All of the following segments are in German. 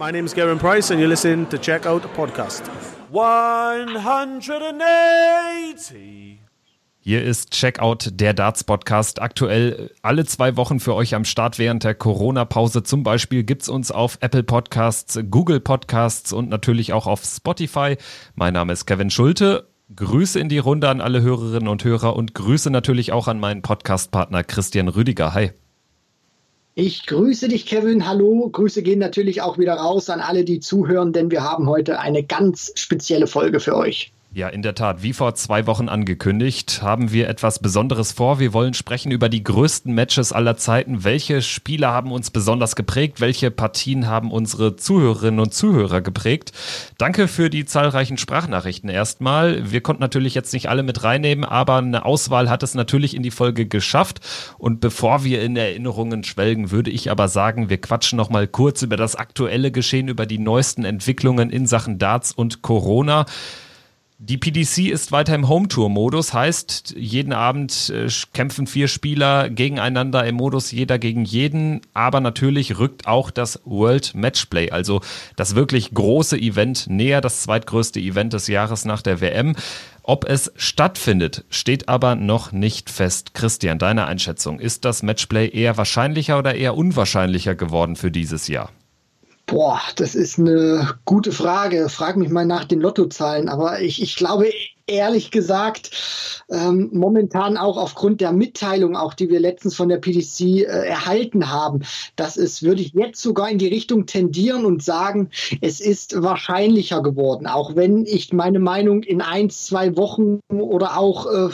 My name is Gavin Price and you're listening to Check Out the Podcast. 180. Hier ist Checkout, der Darts Podcast. Aktuell alle zwei Wochen für euch am Start während der Corona-Pause. Zum Beispiel gibt es uns auf Apple Podcasts, Google Podcasts und natürlich auch auf Spotify. Mein Name ist Kevin Schulte. Grüße in die Runde an alle Hörerinnen und Hörer und Grüße natürlich auch an meinen Podcast-Partner Christian Rüdiger. Hi. Ich grüße dich, Kevin. Hallo. Grüße gehen natürlich auch wieder raus an alle, die zuhören, denn wir haben heute eine ganz spezielle Folge für euch. Ja, in der Tat. Wie vor zwei Wochen angekündigt, haben wir etwas Besonderes vor. Wir wollen sprechen über die größten Matches aller Zeiten. Welche Spiele haben uns besonders geprägt? Welche Partien haben unsere Zuhörerinnen und Zuhörer geprägt? Danke für die zahlreichen Sprachnachrichten erstmal. Wir konnten natürlich jetzt nicht alle mit reinnehmen, aber eine Auswahl hat es natürlich in die Folge geschafft. Und bevor wir in Erinnerungen schwelgen, würde ich aber sagen, wir quatschen noch mal kurz über das aktuelle Geschehen, über die neuesten Entwicklungen in Sachen Darts und Corona. Die PDC ist weiter im Home-Tour-Modus, heißt, jeden Abend äh, kämpfen vier Spieler gegeneinander im Modus jeder gegen jeden, aber natürlich rückt auch das World Matchplay, also das wirklich große Event näher, das zweitgrößte Event des Jahres nach der WM. Ob es stattfindet, steht aber noch nicht fest. Christian, deine Einschätzung, ist das Matchplay eher wahrscheinlicher oder eher unwahrscheinlicher geworden für dieses Jahr? Boah, das ist eine gute Frage. Frag mich mal nach den Lottozahlen. Aber ich, ich glaube, ehrlich gesagt ähm, momentan auch aufgrund der Mitteilung, auch die wir letztens von der PDC äh, erhalten haben, dass es, würde ich jetzt sogar in die Richtung tendieren und sagen, es ist wahrscheinlicher geworden, auch wenn ich meine Meinung in ein, zwei Wochen oder auch äh,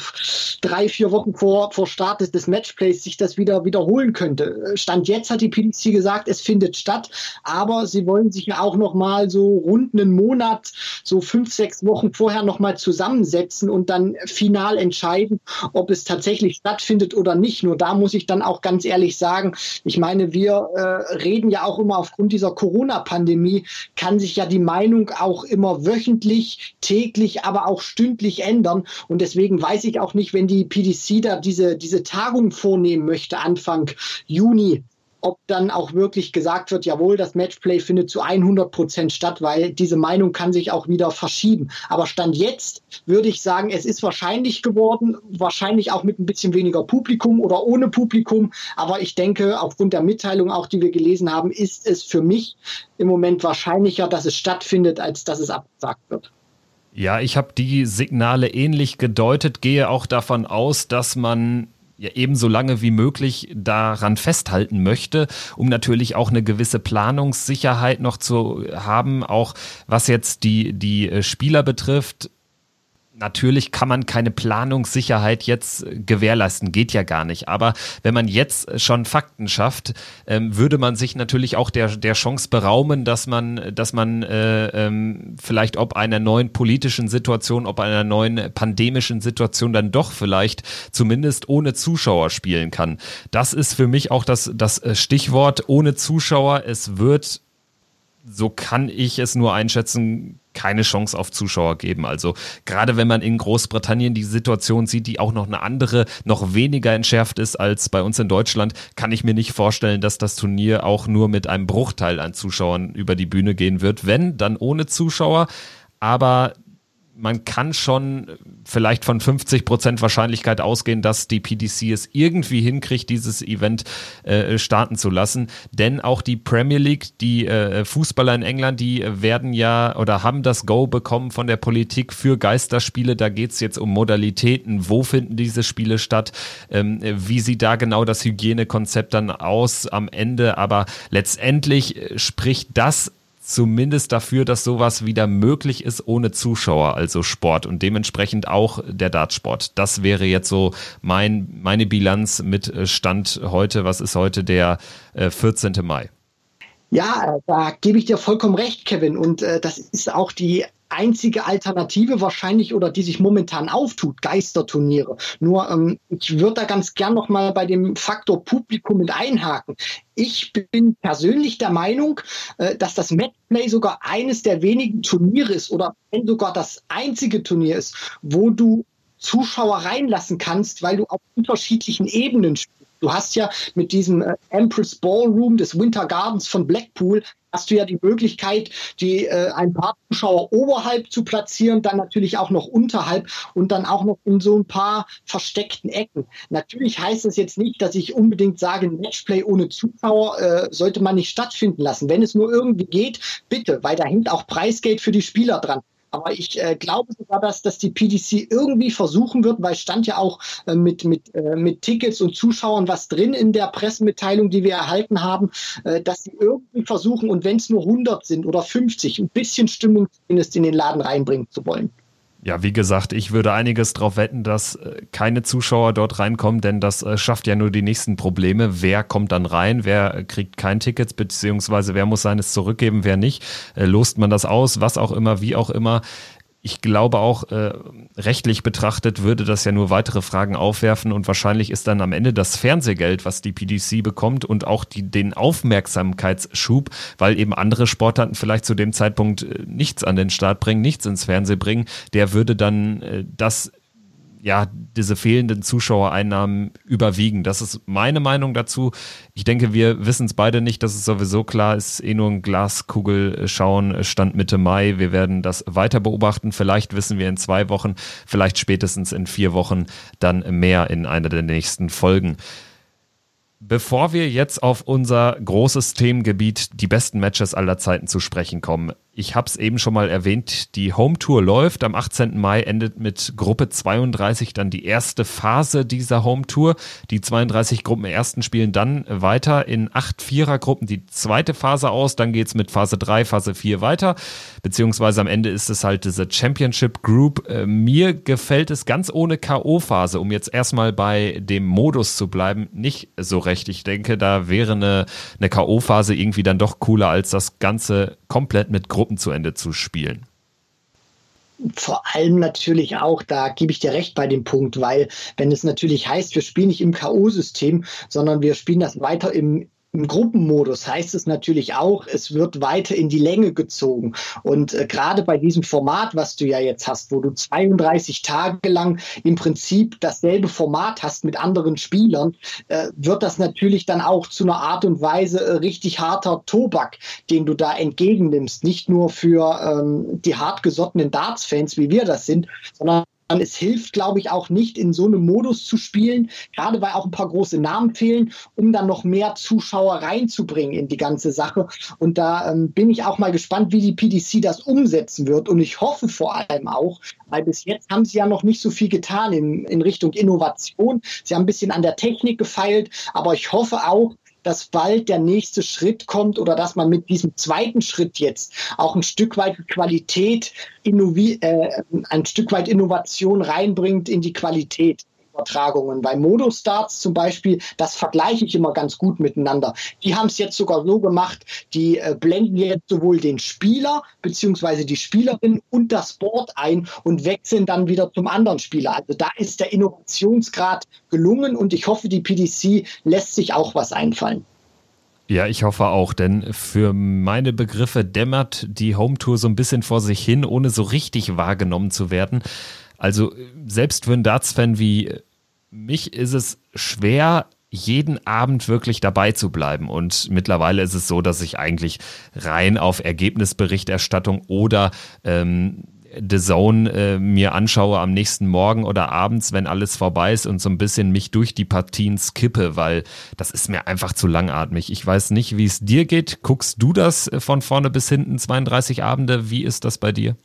drei, vier Wochen vor, vor Start des, Matchplays sich das wieder wiederholen könnte. Stand jetzt hat die PDC gesagt, es findet statt, aber sie wollen sich ja auch noch mal so rund einen Monat, so fünf, sechs Wochen vorher noch mal zusammen setzen und dann final entscheiden, ob es tatsächlich stattfindet oder nicht. Nur da muss ich dann auch ganz ehrlich sagen, ich meine, wir äh, reden ja auch immer aufgrund dieser Corona-Pandemie, kann sich ja die Meinung auch immer wöchentlich, täglich, aber auch stündlich ändern. Und deswegen weiß ich auch nicht, wenn die PDC da diese, diese Tagung vornehmen möchte, Anfang Juni, ob dann auch wirklich gesagt wird, jawohl, das Matchplay findet zu 100 Prozent statt, weil diese Meinung kann sich auch wieder verschieben. Aber Stand jetzt würde ich sagen, es ist wahrscheinlich geworden, wahrscheinlich auch mit ein bisschen weniger Publikum oder ohne Publikum. Aber ich denke, aufgrund der Mitteilung auch, die wir gelesen haben, ist es für mich im Moment wahrscheinlicher, dass es stattfindet, als dass es abgesagt wird. Ja, ich habe die Signale ähnlich gedeutet, gehe auch davon aus, dass man ja ebenso lange wie möglich daran festhalten möchte, um natürlich auch eine gewisse Planungssicherheit noch zu haben, auch was jetzt die, die äh, Spieler betrifft natürlich kann man keine Planungssicherheit jetzt äh, gewährleisten, geht ja gar nicht. Aber wenn man jetzt schon Fakten schafft, ähm, würde man sich natürlich auch der, der Chance beraumen, dass man, dass man äh, ähm, vielleicht ob einer neuen politischen Situation, ob einer neuen pandemischen Situation dann doch vielleicht zumindest ohne Zuschauer spielen kann. Das ist für mich auch das, das äh, Stichwort ohne Zuschauer. Es wird so kann ich es nur einschätzen, keine Chance auf Zuschauer geben. Also gerade wenn man in Großbritannien die Situation sieht, die auch noch eine andere, noch weniger entschärft ist als bei uns in Deutschland, kann ich mir nicht vorstellen, dass das Turnier auch nur mit einem Bruchteil an Zuschauern über die Bühne gehen wird. Wenn, dann ohne Zuschauer. Aber man kann schon vielleicht von 50 Prozent Wahrscheinlichkeit ausgehen, dass die PDC es irgendwie hinkriegt, dieses Event äh, starten zu lassen. Denn auch die Premier League, die äh, Fußballer in England, die werden ja oder haben das Go bekommen von der Politik für Geisterspiele. Da geht es jetzt um Modalitäten. Wo finden diese Spiele statt? Ähm, wie sieht da genau das Hygienekonzept dann aus am Ende? Aber letztendlich äh, spricht das zumindest dafür, dass sowas wieder möglich ist ohne Zuschauer, also Sport und dementsprechend auch der Dartsport. Das wäre jetzt so mein, meine Bilanz mit äh, Stand heute. Was ist heute der äh, 14. Mai? Ja, da gebe ich dir vollkommen recht, Kevin. Und äh, das ist auch die einzige Alternative wahrscheinlich oder die sich momentan auftut, Geisterturniere. Nur ähm, ich würde da ganz gern noch mal bei dem Faktor Publikum mit einhaken. Ich bin persönlich der Meinung, äh, dass das Matchplay sogar eines der wenigen Turniere ist oder wenn sogar das einzige Turnier ist, wo du Zuschauer reinlassen kannst, weil du auf unterschiedlichen Ebenen spielst. Du hast ja mit diesem äh, Empress Ballroom des Winter Gardens von Blackpool hast du ja die Möglichkeit, die äh, ein paar Zuschauer oberhalb zu platzieren, dann natürlich auch noch unterhalb und dann auch noch in so ein paar versteckten Ecken. Natürlich heißt das jetzt nicht, dass ich unbedingt sage, Matchplay ohne Zuschauer äh, sollte man nicht stattfinden lassen. Wenn es nur irgendwie geht, bitte, weil da hängt auch Preisgeld für die Spieler dran. Aber ich äh, glaube sogar, dass, dass die PDC irgendwie versuchen wird, weil stand ja auch äh, mit, mit, äh, mit Tickets und Zuschauern was drin in der Pressemitteilung, die wir erhalten haben, äh, dass sie irgendwie versuchen, und wenn es nur 100 sind oder 50, ein bisschen Stimmung zumindest in den Laden reinbringen zu wollen. Ja, wie gesagt, ich würde einiges darauf wetten, dass äh, keine Zuschauer dort reinkommen, denn das äh, schafft ja nur die nächsten Probleme. Wer kommt dann rein? Wer äh, kriegt kein Ticket, beziehungsweise wer muss seines zurückgeben, wer nicht? Lost man das aus, was auch immer, wie auch immer ich glaube auch, äh, rechtlich betrachtet würde das ja nur weitere Fragen aufwerfen und wahrscheinlich ist dann am Ende das Fernsehgeld, was die PDC bekommt und auch die, den Aufmerksamkeitsschub, weil eben andere Sportarten vielleicht zu dem Zeitpunkt äh, nichts an den Start bringen, nichts ins Fernsehen bringen, der würde dann äh, das ja, diese fehlenden Zuschauereinnahmen überwiegen. Das ist meine Meinung dazu. Ich denke, wir wissen es beide nicht, das ist sowieso klar, ist eh nur ein Glaskugel schauen, Stand Mitte Mai. Wir werden das weiter beobachten. Vielleicht wissen wir in zwei Wochen, vielleicht spätestens in vier Wochen dann mehr in einer der nächsten Folgen. Bevor wir jetzt auf unser großes Themengebiet, die besten Matches aller Zeiten zu sprechen kommen, ich habe es eben schon mal erwähnt, die Home Tour läuft. Am 18. Mai endet mit Gruppe 32 dann die erste Phase dieser Home Tour. Die 32 Gruppen ersten spielen dann weiter in acht Vierergruppen die zweite Phase aus. Dann geht's mit Phase 3, Phase 4 weiter. Beziehungsweise am Ende ist es halt diese Championship Group. Äh, mir gefällt es ganz ohne K.O.-Phase, um jetzt erstmal bei dem Modus zu bleiben, nicht so recht. Ich denke, da wäre eine, eine K.O.-Phase irgendwie dann doch cooler als das Ganze komplett mit Gruppen zu Ende zu spielen. Vor allem natürlich auch, da gebe ich dir recht bei dem Punkt, weil wenn es natürlich heißt, wir spielen nicht im K.O.-System, sondern wir spielen das weiter im, im Gruppenmodus heißt es natürlich auch, es wird weiter in die Länge gezogen. Und äh, gerade bei diesem Format, was du ja jetzt hast, wo du 32 Tage lang im Prinzip dasselbe Format hast mit anderen Spielern, äh, wird das natürlich dann auch zu einer Art und Weise äh, richtig harter Tobak, den du da entgegennimmst. Nicht nur für ähm, die hartgesottenen Darts-Fans, wie wir das sind, sondern es hilft, glaube ich, auch nicht in so einem Modus zu spielen, gerade weil auch ein paar große Namen fehlen, um dann noch mehr Zuschauer reinzubringen in die ganze Sache. Und da ähm, bin ich auch mal gespannt, wie die PDC das umsetzen wird. Und ich hoffe vor allem auch, weil bis jetzt haben sie ja noch nicht so viel getan in, in Richtung Innovation. Sie haben ein bisschen an der Technik gefeilt, aber ich hoffe auch, dass bald der nächste Schritt kommt oder dass man mit diesem zweiten Schritt jetzt auch ein Stück weit Qualität, äh, ein Stück weit Innovation reinbringt in die Qualität. Übertragungen. Bei Modustarts zum Beispiel, das vergleiche ich immer ganz gut miteinander. Die haben es jetzt sogar so gemacht, die äh, blenden jetzt sowohl den Spieler bzw. die Spielerin und das Board ein und wechseln dann wieder zum anderen Spieler. Also da ist der Innovationsgrad gelungen und ich hoffe, die PDC lässt sich auch was einfallen. Ja, ich hoffe auch, denn für meine Begriffe dämmert die Home Tour so ein bisschen vor sich hin, ohne so richtig wahrgenommen zu werden. Also selbst für einen Darts-Fan wie mich ist es schwer, jeden Abend wirklich dabei zu bleiben. Und mittlerweile ist es so, dass ich eigentlich rein auf Ergebnisberichterstattung oder ähm, The Zone äh, mir anschaue am nächsten Morgen oder abends, wenn alles vorbei ist und so ein bisschen mich durch die Partien skippe, weil das ist mir einfach zu langatmig. Ich weiß nicht, wie es dir geht. Guckst du das von vorne bis hinten 32 Abende? Wie ist das bei dir?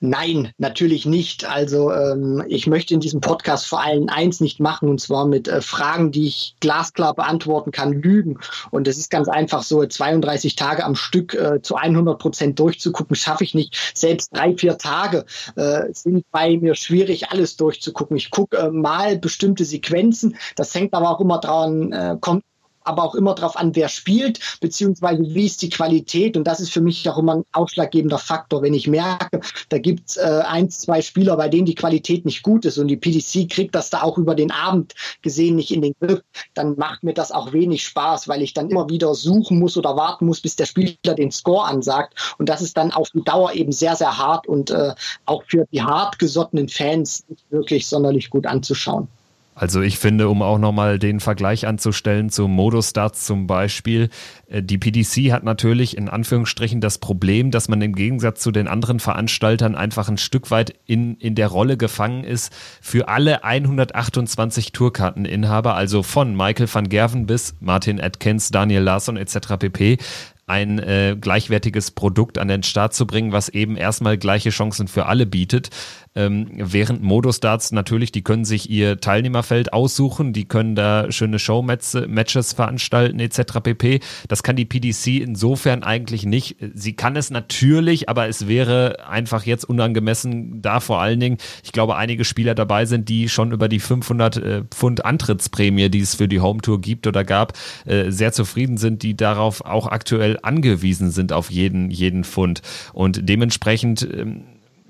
Nein, natürlich nicht. Also ähm, ich möchte in diesem Podcast vor allem eins nicht machen, und zwar mit äh, Fragen, die ich glasklar beantworten kann, lügen. Und es ist ganz einfach so, 32 Tage am Stück äh, zu 100 Prozent durchzugucken, schaffe ich nicht. Selbst drei, vier Tage äh, sind bei mir schwierig, alles durchzugucken. Ich gucke äh, mal bestimmte Sequenzen. Das hängt aber auch immer dran, äh, kommt aber auch immer darauf an, wer spielt, beziehungsweise wie ist die Qualität. Und das ist für mich auch immer ein ausschlaggebender Faktor. Wenn ich merke, da gibt es äh, ein, zwei Spieler, bei denen die Qualität nicht gut ist und die PDC kriegt das da auch über den Abend gesehen nicht in den Griff, dann macht mir das auch wenig Spaß, weil ich dann immer wieder suchen muss oder warten muss, bis der Spieler den Score ansagt. Und das ist dann auf die Dauer eben sehr, sehr hart und äh, auch für die hartgesottenen Fans nicht wirklich sonderlich gut anzuschauen. Also ich finde, um auch nochmal den Vergleich anzustellen zu Modustarts zum Beispiel, äh, die PDC hat natürlich in Anführungsstrichen das Problem, dass man im Gegensatz zu den anderen Veranstaltern einfach ein Stück weit in, in der Rolle gefangen ist für alle 128 Tourkarteninhaber, also von Michael van Gerven bis Martin Atkins, Daniel Larsson etc. pp ein äh, gleichwertiges Produkt an den Start zu bringen, was eben erstmal gleiche Chancen für alle bietet. Ähm, während Modus-Darts natürlich, die können sich ihr Teilnehmerfeld aussuchen, die können da schöne Show-Matches veranstalten etc. pp. Das kann die PDC insofern eigentlich nicht. Sie kann es natürlich, aber es wäre einfach jetzt unangemessen, da vor allen Dingen, ich glaube, einige Spieler dabei sind, die schon über die 500 äh, Pfund Antrittsprämie, die es für die Home Tour gibt oder gab, äh, sehr zufrieden sind, die darauf auch aktuell angewiesen sind auf jeden, jeden Pfund. Und dementsprechend, ähm,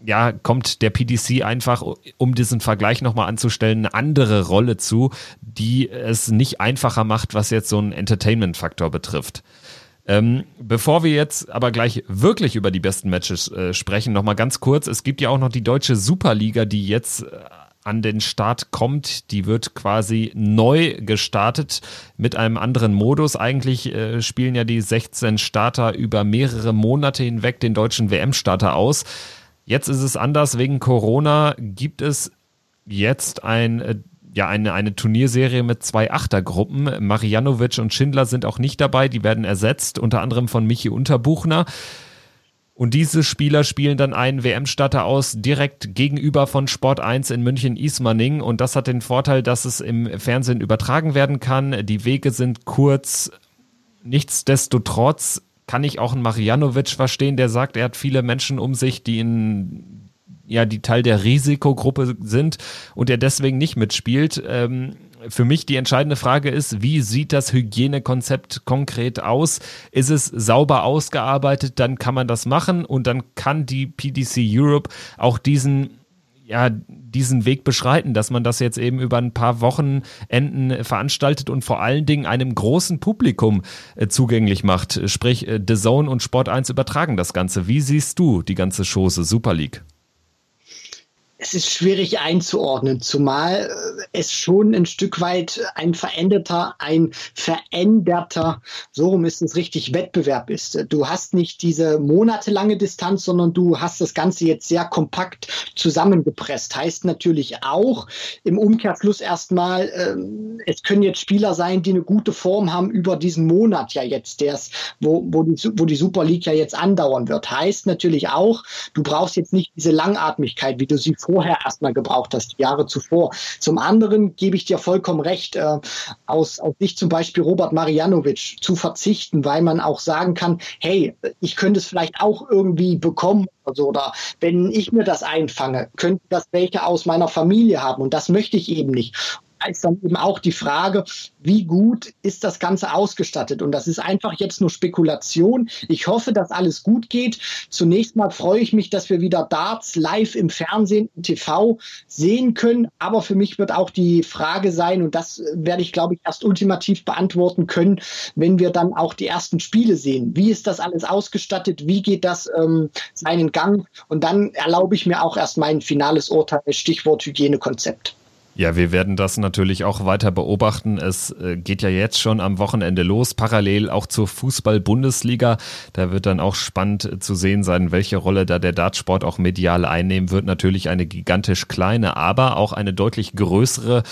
ja, kommt der PDC einfach, um diesen Vergleich nochmal anzustellen, eine andere Rolle zu, die es nicht einfacher macht, was jetzt so einen Entertainment-Faktor betrifft. Ähm, bevor wir jetzt aber gleich wirklich über die besten Matches äh, sprechen, nochmal ganz kurz. Es gibt ja auch noch die deutsche Superliga, die jetzt äh, an den Start kommt. Die wird quasi neu gestartet mit einem anderen Modus. Eigentlich äh, spielen ja die 16 Starter über mehrere Monate hinweg den deutschen WM-Starter aus. Jetzt ist es anders. Wegen Corona gibt es jetzt ein, äh, ja, eine, eine Turnierserie mit zwei Achtergruppen. Marianovic und Schindler sind auch nicht dabei. Die werden ersetzt, unter anderem von Michi Unterbuchner. Und diese Spieler spielen dann einen WM-Starter aus, direkt gegenüber von Sport 1 in München-Ismaning. Und das hat den Vorteil, dass es im Fernsehen übertragen werden kann. Die Wege sind kurz. Nichtsdestotrotz kann ich auch einen Marianovic verstehen, der sagt, er hat viele Menschen um sich, die in ja, die Teil der Risikogruppe sind und er deswegen nicht mitspielt. Ähm, für mich die entscheidende Frage ist, wie sieht das Hygienekonzept konkret aus? Ist es sauber ausgearbeitet? Dann kann man das machen und dann kann die PDC Europe auch diesen ja, diesen Weg beschreiten, dass man das jetzt eben über ein paar Wochenenden veranstaltet und vor allen Dingen einem großen Publikum äh, zugänglich macht. Sprich, äh, The Zone und Sport 1 übertragen das Ganze. Wie siehst du die ganze Chose Super League? Es ist schwierig einzuordnen, zumal äh, es schon ein Stück weit ein veränderter, ein veränderter, so rum ist es richtig, Wettbewerb ist. Du hast nicht diese monatelange Distanz, sondern du hast das Ganze jetzt sehr kompakt zusammengepresst. Heißt natürlich auch im Umkehrfluss erstmal, äh, es können jetzt Spieler sein, die eine gute Form haben über diesen Monat ja jetzt, der's, wo, wo, die, wo die Super League ja jetzt andauern wird. Heißt natürlich auch, du brauchst jetzt nicht diese Langatmigkeit, wie du sie vor vorher erstmal gebraucht hast, Jahre zuvor. Zum anderen gebe ich dir vollkommen recht, äh, aus, aus Sicht zum Beispiel Robert Marianovic zu verzichten, weil man auch sagen kann, hey, ich könnte es vielleicht auch irgendwie bekommen oder so, oder wenn ich mir das einfange, könnte das welche aus meiner Familie haben und das möchte ich eben nicht ist dann eben auch die Frage, wie gut ist das Ganze ausgestattet? Und das ist einfach jetzt nur Spekulation. Ich hoffe, dass alles gut geht. Zunächst mal freue ich mich, dass wir wieder Darts live im Fernsehen, im TV sehen können. Aber für mich wird auch die Frage sein, und das werde ich, glaube ich, erst ultimativ beantworten können, wenn wir dann auch die ersten Spiele sehen. Wie ist das alles ausgestattet? Wie geht das ähm, seinen Gang? Und dann erlaube ich mir auch erst mein finales Urteil, Stichwort Hygienekonzept. Ja, wir werden das natürlich auch weiter beobachten. Es äh, geht ja jetzt schon am Wochenende los, parallel auch zur Fußball-Bundesliga. Da wird dann auch spannend äh, zu sehen sein, welche Rolle da der Dartsport auch medial einnehmen wird. Natürlich eine gigantisch kleine, aber auch eine deutlich größere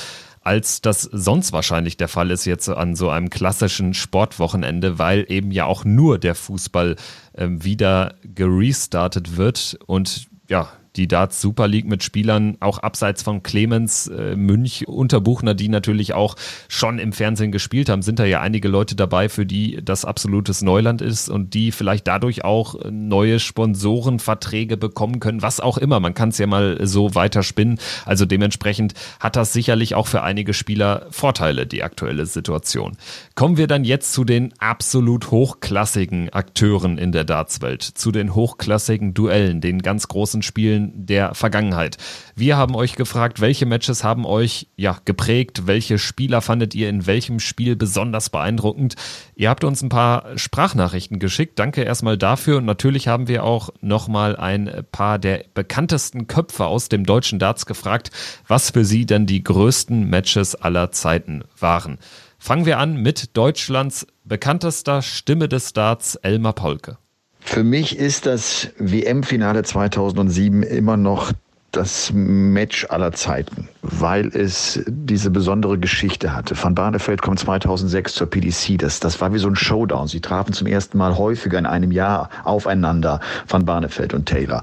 als das sonst wahrscheinlich der Fall ist jetzt an so einem klassischen Sportwochenende, weil eben ja auch nur der Fußball äh, wieder gerestartet wird und ja, die Darts Super League mit Spielern auch abseits von Clemens, äh, Münch, Unterbuchner, die natürlich auch schon im Fernsehen gespielt haben, sind da ja einige Leute dabei, für die das absolutes Neuland ist und die vielleicht dadurch auch neue Sponsorenverträge bekommen können, was auch immer. Man kann es ja mal so weiterspinnen. Also dementsprechend hat das sicherlich auch für einige Spieler Vorteile, die aktuelle Situation. Kommen wir dann jetzt zu den absolut hochklassigen Akteuren in der Dartswelt, zu den hochklassigen Duellen, den ganz großen Spielen Spielen der Vergangenheit. Wir haben euch gefragt, welche Matches haben euch ja geprägt, welche Spieler fandet ihr in welchem Spiel besonders beeindruckend. Ihr habt uns ein paar Sprachnachrichten geschickt. Danke erstmal dafür und natürlich haben wir auch nochmal ein paar der bekanntesten Köpfe aus dem deutschen Darts gefragt, was für sie denn die größten Matches aller Zeiten waren. Fangen wir an mit Deutschlands bekanntester Stimme des Darts, Elmar Polke. Für mich ist das WM-Finale 2007 immer noch das Match aller Zeiten, weil es diese besondere Geschichte hatte. Van Barneveld kommt 2006 zur PDC. Das, das war wie so ein Showdown. Sie trafen zum ersten Mal häufiger in einem Jahr aufeinander, Van Barneveld und Taylor.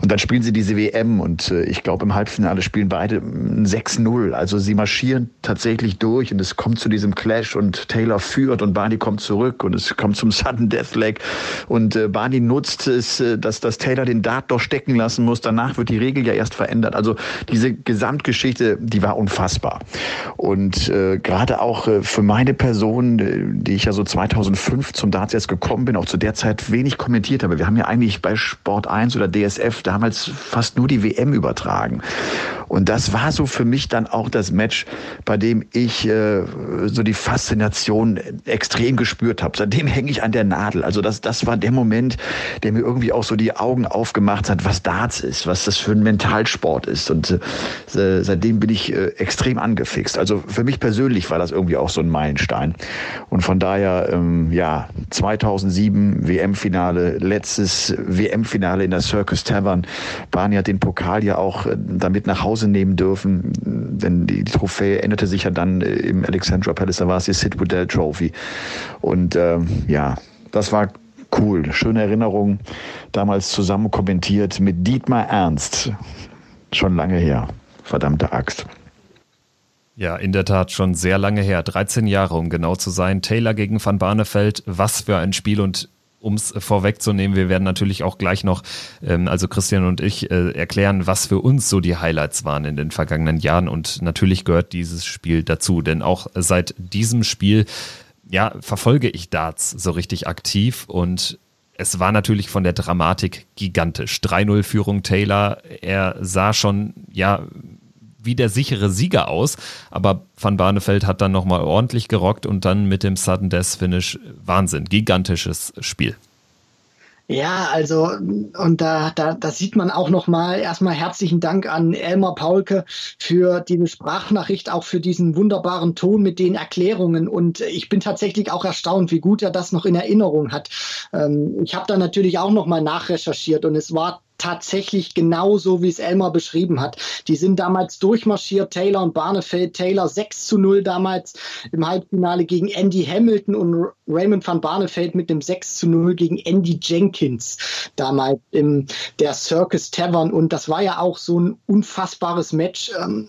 Und dann spielen sie diese WM und äh, ich glaube im Halbfinale spielen beide 6-0. Also sie marschieren tatsächlich durch und es kommt zu diesem Clash und Taylor führt und Barney kommt zurück und es kommt zum Sudden Death Leg und äh, Barney nutzt es, äh, dass, dass Taylor den Dart doch stecken lassen muss. Danach wird die Regel ja erst Podcast verändert. Also diese Gesamtgeschichte, die war unfassbar. Und äh, gerade auch äh, für meine Person, äh, die ich ja so 2005 zum Darts jetzt gekommen bin, auch zu der Zeit wenig kommentiert habe. Wir haben ja eigentlich bei Sport 1 oder DSF damals fast nur die WM übertragen. Und das war so für mich dann auch das Match, bei dem ich äh, so die Faszination extrem gespürt habe. Seitdem hänge ich an der Nadel. Also das, das war der Moment, der mir irgendwie auch so die Augen aufgemacht hat, was Darts ist, was das für ein Mentalsport ist. Und äh, seitdem bin ich äh, extrem angefixt. Also für mich persönlich war das irgendwie auch so ein Meilenstein. Und von daher, ähm, ja, 2007 WM-Finale, letztes WM-Finale in der Circus Tavern. Barney hat den Pokal ja auch äh, damit nach Hause nehmen dürfen, denn die, Trophäe änderte sich ja dann im Alexandra Palace, da war es die Sid Woodell Trophy. Und äh, ja, das war cool, schöne Erinnerung, damals zusammen kommentiert mit Dietmar Ernst, schon lange her, verdammte Axt. Ja, in der Tat schon sehr lange her, 13 Jahre, um genau zu sein. Taylor gegen Van Barneveld, was für ein Spiel und um es vorwegzunehmen, wir werden natürlich auch gleich noch, ähm, also Christian und ich, äh, erklären, was für uns so die Highlights waren in den vergangenen Jahren. Und natürlich gehört dieses Spiel dazu, denn auch seit diesem Spiel, ja, verfolge ich Darts so richtig aktiv und es war natürlich von der Dramatik gigantisch. 3-0 Führung Taylor, er sah schon, ja, wie der sichere Sieger aus. Aber Van Barneveld hat dann nochmal ordentlich gerockt und dann mit dem Sudden Death Finish Wahnsinn. Gigantisches Spiel. Ja, also und da, da, da sieht man auch nochmal erstmal herzlichen Dank an Elmar Paulke für diese Sprachnachricht, auch für diesen wunderbaren Ton mit den Erklärungen. Und ich bin tatsächlich auch erstaunt, wie gut er das noch in Erinnerung hat. Ähm, ich habe da natürlich auch nochmal nachrecherchiert und es war tatsächlich genauso, wie es Elmar beschrieben hat. Die sind damals durchmarschiert, Taylor und Barnefeld. Taylor 6 zu 0 damals im Halbfinale gegen Andy Hamilton und Raymond van Barnefeld mit dem 6 zu 0 gegen Andy Jenkins damals im der Circus Tavern. Und das war ja auch so ein unfassbares Match. Ähm,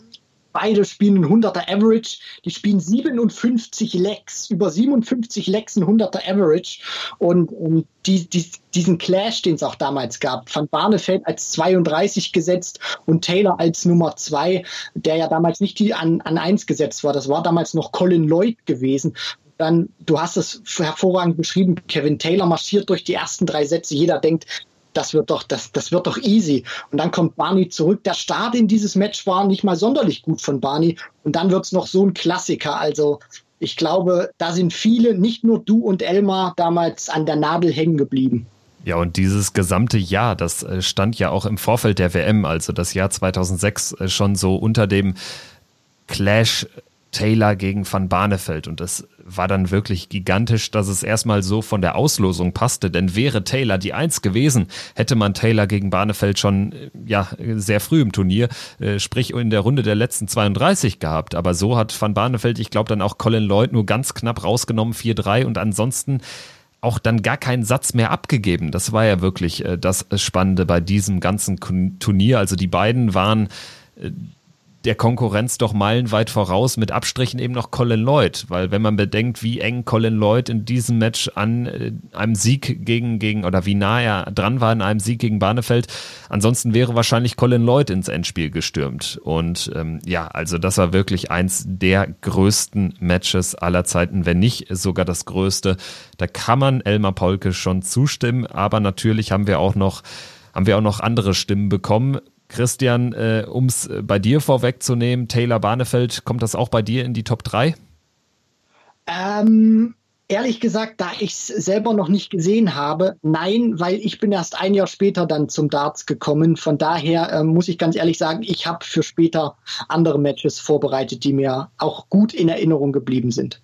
Beide spielen ein 100er Average. Die spielen 57 Legs, über 57 Legs ein 100er Average. Und, und die, die, diesen Clash, den es auch damals gab, Van Barnefeld als 32 gesetzt und Taylor als Nummer 2, der ja damals nicht die an, an 1 gesetzt war. Das war damals noch Colin Lloyd gewesen dann, du hast es hervorragend beschrieben, Kevin Taylor marschiert durch die ersten drei Sätze. Jeder denkt, das wird doch, das, das wird doch easy. Und dann kommt Barney zurück. Der Start in dieses Match war nicht mal sonderlich gut von Barney. Und dann wird es noch so ein Klassiker. Also ich glaube, da sind viele, nicht nur du und Elmar, damals an der Nadel hängen geblieben. Ja, und dieses gesamte Jahr, das äh, stand ja auch im Vorfeld der WM, also das Jahr 2006 äh, schon so unter dem Clash Taylor gegen Van Barneveld. Und das war dann wirklich gigantisch, dass es erstmal so von der Auslosung passte. Denn wäre Taylor die Eins gewesen, hätte man Taylor gegen Barneveld schon äh, ja sehr früh im Turnier, äh, sprich in der Runde der letzten 32 gehabt. Aber so hat Van Barneveld, ich glaube, dann auch Colin Lloyd nur ganz knapp rausgenommen, 4-3 und ansonsten auch dann gar keinen Satz mehr abgegeben. Das war ja wirklich äh, das Spannende bei diesem ganzen Turnier. Also die beiden waren der Konkurrenz doch meilenweit voraus, mit Abstrichen eben noch Colin Lloyd, weil wenn man bedenkt, wie eng Colin Lloyd in diesem Match an äh, einem Sieg gegen, gegen oder wie nah er dran war in einem Sieg gegen Barnefeld, ansonsten wäre wahrscheinlich Colin Lloyd ins Endspiel gestürmt. Und ähm, ja, also das war wirklich eins der größten Matches aller Zeiten, wenn nicht sogar das größte. Da kann man Elmar Polke schon zustimmen, aber natürlich haben wir auch noch haben wir auch noch andere Stimmen bekommen Christian, äh, um es äh, bei dir vorwegzunehmen, Taylor Barnefeld, kommt das auch bei dir in die Top 3? Ähm, ehrlich gesagt, da ich es selber noch nicht gesehen habe, nein, weil ich bin erst ein Jahr später dann zum Darts gekommen. Von daher äh, muss ich ganz ehrlich sagen, ich habe für später andere Matches vorbereitet, die mir auch gut in Erinnerung geblieben sind.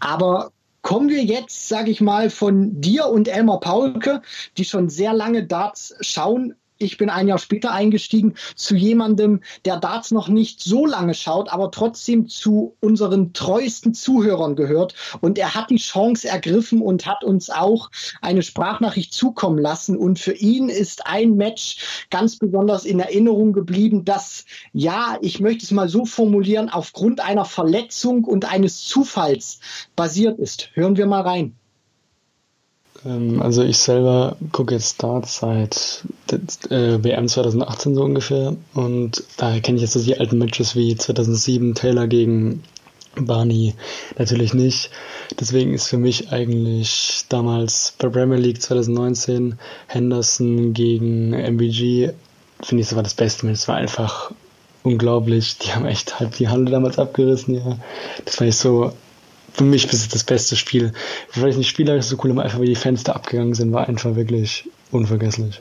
Aber kommen wir jetzt, sage ich mal, von dir und Elmar Paulke, die schon sehr lange Darts schauen, ich bin ein Jahr später eingestiegen, zu jemandem, der Darts noch nicht so lange schaut, aber trotzdem zu unseren treuesten Zuhörern gehört. Und er hat die Chance ergriffen und hat uns auch eine Sprachnachricht zukommen lassen. Und für ihn ist ein Match ganz besonders in Erinnerung geblieben, das, ja, ich möchte es mal so formulieren, aufgrund einer Verletzung und eines Zufalls basiert ist. Hören wir mal rein. Ähm, also ich selber gucke jetzt Darts seit äh, WM 2018 so ungefähr und daher kenne ich jetzt so die alten Matches wie 2007 Taylor gegen Barney natürlich nicht. Deswegen ist für mich eigentlich damals bei Premier League 2019 Henderson gegen MVG, finde ich, das war das Beste. Es war einfach unglaublich. Die haben echt halb die Halle damals abgerissen, ja. Das war ich so für mich ist es das beste Spiel. Weil ich nicht spielerisch so cool, aber einfach wie die Fenster abgegangen sind, war einfach wirklich unvergesslich.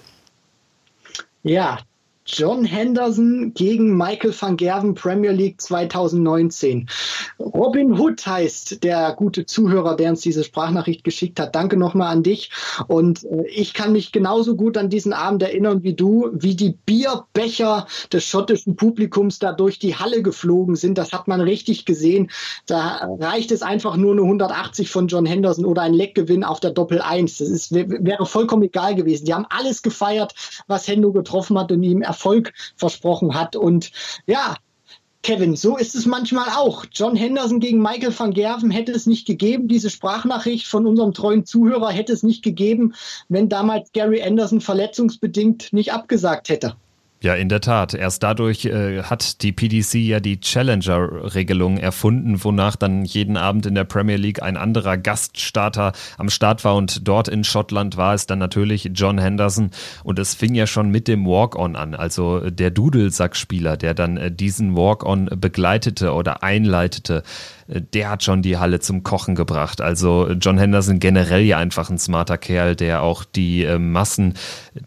Ja, John Henderson gegen Michael van Gerven Premier League 2019. Robin Hood heißt der gute Zuhörer, der uns diese Sprachnachricht geschickt hat. Danke nochmal an dich. Und äh, ich kann mich genauso gut an diesen Abend erinnern wie du, wie die Bierbecher des schottischen Publikums da durch die Halle geflogen sind. Das hat man richtig gesehen. Da reicht es einfach nur eine 180 von John Henderson oder ein Leckgewinn auf der Doppel 1. Das ist, wäre vollkommen egal gewesen. Die haben alles gefeiert, was Hendo getroffen hat und ihm Erfolg versprochen hat. Und ja, Kevin, so ist es manchmal auch. John Henderson gegen Michael van Gerven hätte es nicht gegeben. Diese Sprachnachricht von unserem treuen Zuhörer hätte es nicht gegeben, wenn damals Gary Anderson verletzungsbedingt nicht abgesagt hätte. Ja, in der Tat. Erst dadurch äh, hat die PDC ja die Challenger-Regelung erfunden, wonach dann jeden Abend in der Premier League ein anderer Gaststarter am Start war. Und dort in Schottland war es dann natürlich John Henderson. Und es fing ja schon mit dem Walk-On an, also der Dudelsackspieler, der dann äh, diesen Walk-On begleitete oder einleitete der hat schon die Halle zum Kochen gebracht. Also John Henderson generell ja einfach ein smarter Kerl, der auch die äh, Massen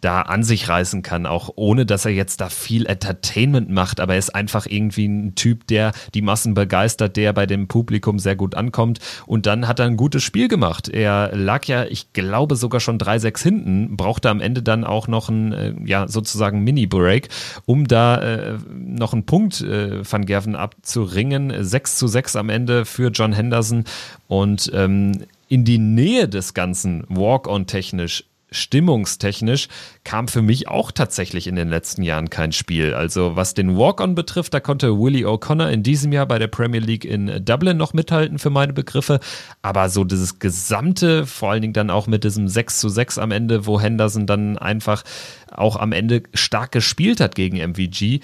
da an sich reißen kann, auch ohne dass er jetzt da viel Entertainment macht, aber er ist einfach irgendwie ein Typ, der die Massen begeistert, der bei dem Publikum sehr gut ankommt und dann hat er ein gutes Spiel gemacht. Er lag ja, ich glaube sogar schon 3-6 hinten, brauchte am Ende dann auch noch ein, äh, ja, sozusagen Mini-Break, um da äh, noch einen Punkt äh, Van Gerven abzuringen. 6 zu 6 am Ende Ende für John Henderson und ähm, in die Nähe des Ganzen Walk-on technisch stimmungstechnisch kam für mich auch tatsächlich in den letzten Jahren kein Spiel. Also was den Walk-on betrifft, da konnte Willie O'Connor in diesem Jahr bei der Premier League in Dublin noch mithalten für meine Begriffe. Aber so dieses gesamte, vor allen Dingen dann auch mit diesem 6 zu 6 am Ende, wo Henderson dann einfach auch am Ende stark gespielt hat gegen MVG,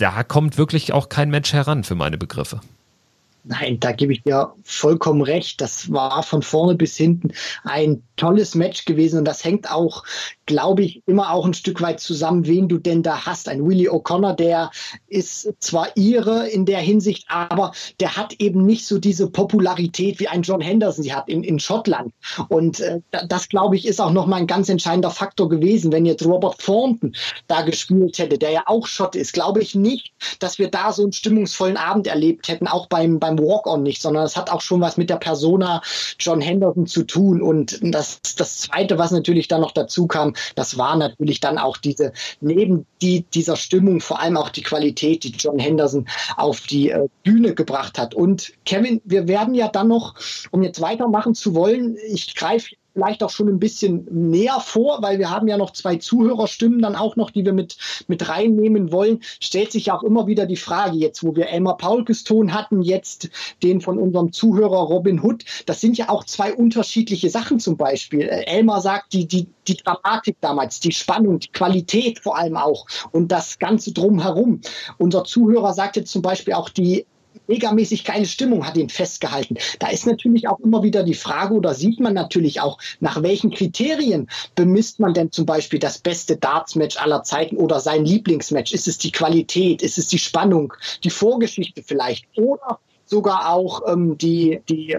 da kommt wirklich auch kein Mensch heran für meine Begriffe. Nein, da gebe ich dir vollkommen recht. Das war von vorne bis hinten ein tolles Match gewesen und das hängt auch, glaube ich, immer auch ein Stück weit zusammen, wen du denn da hast. Ein Willie O'Connor, der ist zwar ihre in der Hinsicht, aber der hat eben nicht so diese Popularität wie ein John Henderson sie hat in, in Schottland. Und äh, das, glaube ich, ist auch nochmal ein ganz entscheidender Faktor gewesen. Wenn jetzt Robert Thornton da gespielt hätte, der ja auch Schott ist, glaube ich nicht, dass wir da so einen stimmungsvollen Abend erlebt hätten, auch beim, beim Walk-On nicht, sondern es hat auch schon was mit der Persona John Henderson zu tun. Und das das, das Zweite, was natürlich dann noch dazu kam, das war natürlich dann auch diese, neben die, dieser Stimmung, vor allem auch die Qualität, die John Henderson auf die äh, Bühne gebracht hat. Und Kevin, wir werden ja dann noch, um jetzt weitermachen zu wollen, ich greife vielleicht auch schon ein bisschen näher vor, weil wir haben ja noch zwei Zuhörerstimmen dann auch noch, die wir mit, mit reinnehmen wollen, stellt sich ja auch immer wieder die Frage, jetzt wo wir Elmar Paulkes Ton hatten, jetzt den von unserem Zuhörer Robin Hood, das sind ja auch zwei unterschiedliche Sachen zum Beispiel. Elmar sagt, die, die, die Dramatik damals, die Spannung, die Qualität vor allem auch und das Ganze drumherum. Unser Zuhörer sagt jetzt zum Beispiel auch die megamäßig geile Stimmung hat ihn festgehalten. Da ist natürlich auch immer wieder die Frage oder sieht man natürlich auch, nach welchen Kriterien bemisst man denn zum Beispiel das beste Darts-Match aller Zeiten oder sein Lieblingsmatch? Ist es die Qualität? Ist es die Spannung? Die Vorgeschichte vielleicht? Oder sogar auch ähm, die, die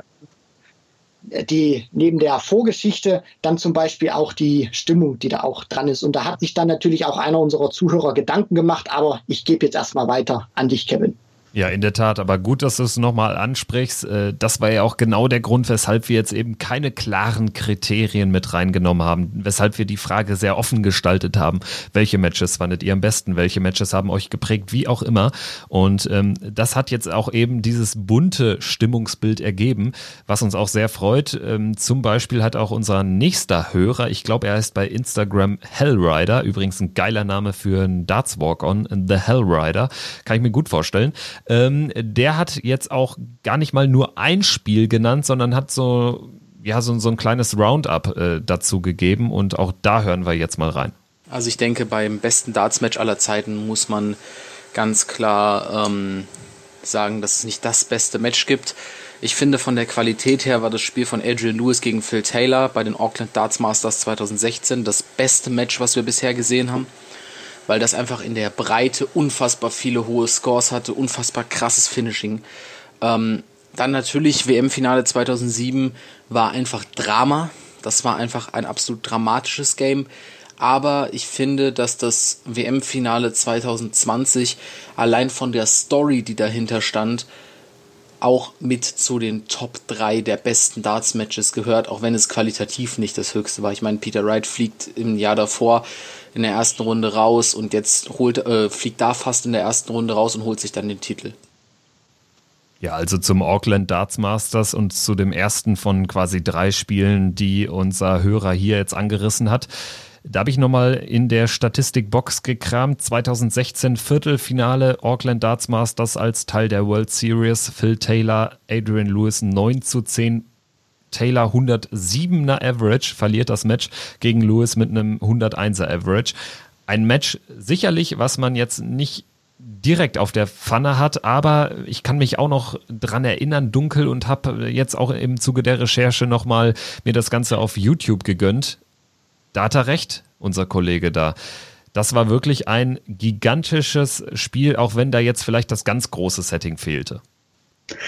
die neben der Vorgeschichte dann zum Beispiel auch die Stimmung, die da auch dran ist. Und da hat sich dann natürlich auch einer unserer Zuhörer Gedanken gemacht, aber ich gebe jetzt erstmal weiter an dich, Kevin. Ja, in der Tat. Aber gut, dass du es nochmal ansprichst. Äh, das war ja auch genau der Grund, weshalb wir jetzt eben keine klaren Kriterien mit reingenommen haben. Weshalb wir die Frage sehr offen gestaltet haben. Welche Matches fandet ihr am besten? Welche Matches haben euch geprägt? Wie auch immer. Und ähm, das hat jetzt auch eben dieses bunte Stimmungsbild ergeben, was uns auch sehr freut. Ähm, zum Beispiel hat auch unser nächster Hörer, ich glaube, er heißt bei Instagram Hellrider, übrigens ein geiler Name für einen Darts Walk-On, The Hellrider. Kann ich mir gut vorstellen. Ähm, der hat jetzt auch gar nicht mal nur ein Spiel genannt, sondern hat so, ja, so, so ein kleines Roundup äh, dazu gegeben und auch da hören wir jetzt mal rein. Also ich denke, beim besten Darts-Match aller Zeiten muss man ganz klar ähm, sagen, dass es nicht das beste Match gibt. Ich finde, von der Qualität her war das Spiel von Adrian Lewis gegen Phil Taylor bei den Auckland Darts Masters 2016 das beste Match, was wir bisher gesehen haben weil das einfach in der Breite unfassbar viele hohe Scores hatte, unfassbar krasses Finishing. Ähm, dann natürlich WM-Finale 2007 war einfach Drama. Das war einfach ein absolut dramatisches Game. Aber ich finde, dass das WM-Finale 2020 allein von der Story, die dahinter stand, auch mit zu den Top 3 der besten Darts-Matches gehört, auch wenn es qualitativ nicht das höchste war. Ich meine, Peter Wright fliegt im Jahr davor in der ersten Runde raus und jetzt holt, äh, fliegt da fast in der ersten Runde raus und holt sich dann den Titel. Ja, also zum Auckland Darts Masters und zu dem ersten von quasi drei Spielen, die unser Hörer hier jetzt angerissen hat. Da habe ich nochmal in der Statistikbox gekramt. 2016 Viertelfinale Auckland Darts Masters als Teil der World Series. Phil Taylor, Adrian Lewis 9 zu 10 Taylor 107er Average, verliert das Match gegen Lewis mit einem 101er Average. Ein Match sicherlich, was man jetzt nicht direkt auf der Pfanne hat, aber ich kann mich auch noch dran erinnern, dunkel und habe jetzt auch im Zuge der Recherche nochmal mir das Ganze auf YouTube gegönnt. Da hat er recht, unser Kollege da. Das war wirklich ein gigantisches Spiel, auch wenn da jetzt vielleicht das ganz große Setting fehlte.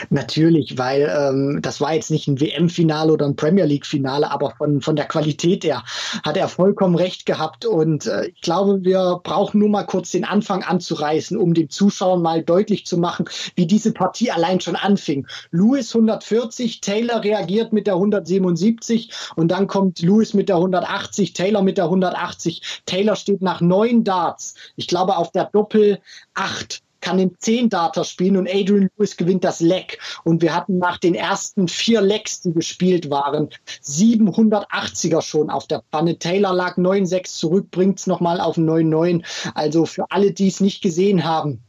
Natürlich, weil ähm, das war jetzt nicht ein WM-Finale oder ein Premier League-Finale, aber von, von der Qualität her hat er vollkommen recht gehabt. Und äh, ich glaube, wir brauchen nur mal kurz den Anfang anzureißen, um den Zuschauern mal deutlich zu machen, wie diese Partie allein schon anfing. Lewis 140, Taylor reagiert mit der 177 und dann kommt Lewis mit der 180, Taylor mit der 180. Taylor steht nach neun Darts, ich glaube auf der Doppel 8 kann den 10 Data spielen und Adrian Lewis gewinnt das Leck. Und wir hatten nach den ersten vier Lecks, die gespielt waren, 780er schon auf der Pfanne. Taylor lag 9-6 zurück, bringt es nochmal auf 9-9. Also für alle, die es nicht gesehen haben,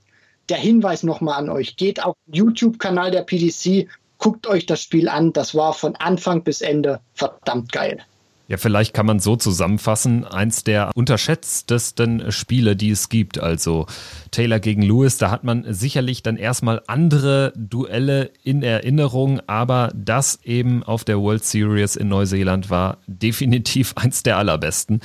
der Hinweis nochmal an euch. Geht auf den YouTube-Kanal der PDC, guckt euch das Spiel an. Das war von Anfang bis Ende verdammt geil. Ja, vielleicht kann man so zusammenfassen, eins der unterschätztesten Spiele, die es gibt. Also Taylor gegen Lewis, da hat man sicherlich dann erstmal andere Duelle in Erinnerung, aber das eben auf der World Series in Neuseeland war definitiv eins der allerbesten.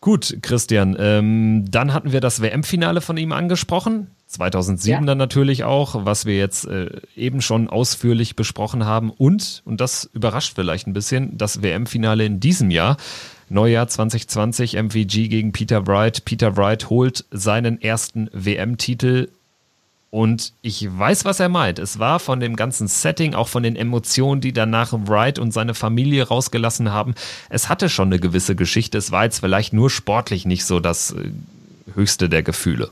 Gut, Christian, ähm, dann hatten wir das WM-Finale von ihm angesprochen. 2007 ja. dann natürlich auch, was wir jetzt äh, eben schon ausführlich besprochen haben. Und, und das überrascht vielleicht ein bisschen, das WM-Finale in diesem Jahr. Neujahr 2020, MVG gegen Peter Wright. Peter Wright holt seinen ersten WM-Titel und ich weiß, was er meint. Es war von dem ganzen Setting, auch von den Emotionen, die danach Wright und seine Familie rausgelassen haben. Es hatte schon eine gewisse Geschichte. Es war jetzt vielleicht nur sportlich nicht so das äh, höchste der Gefühle.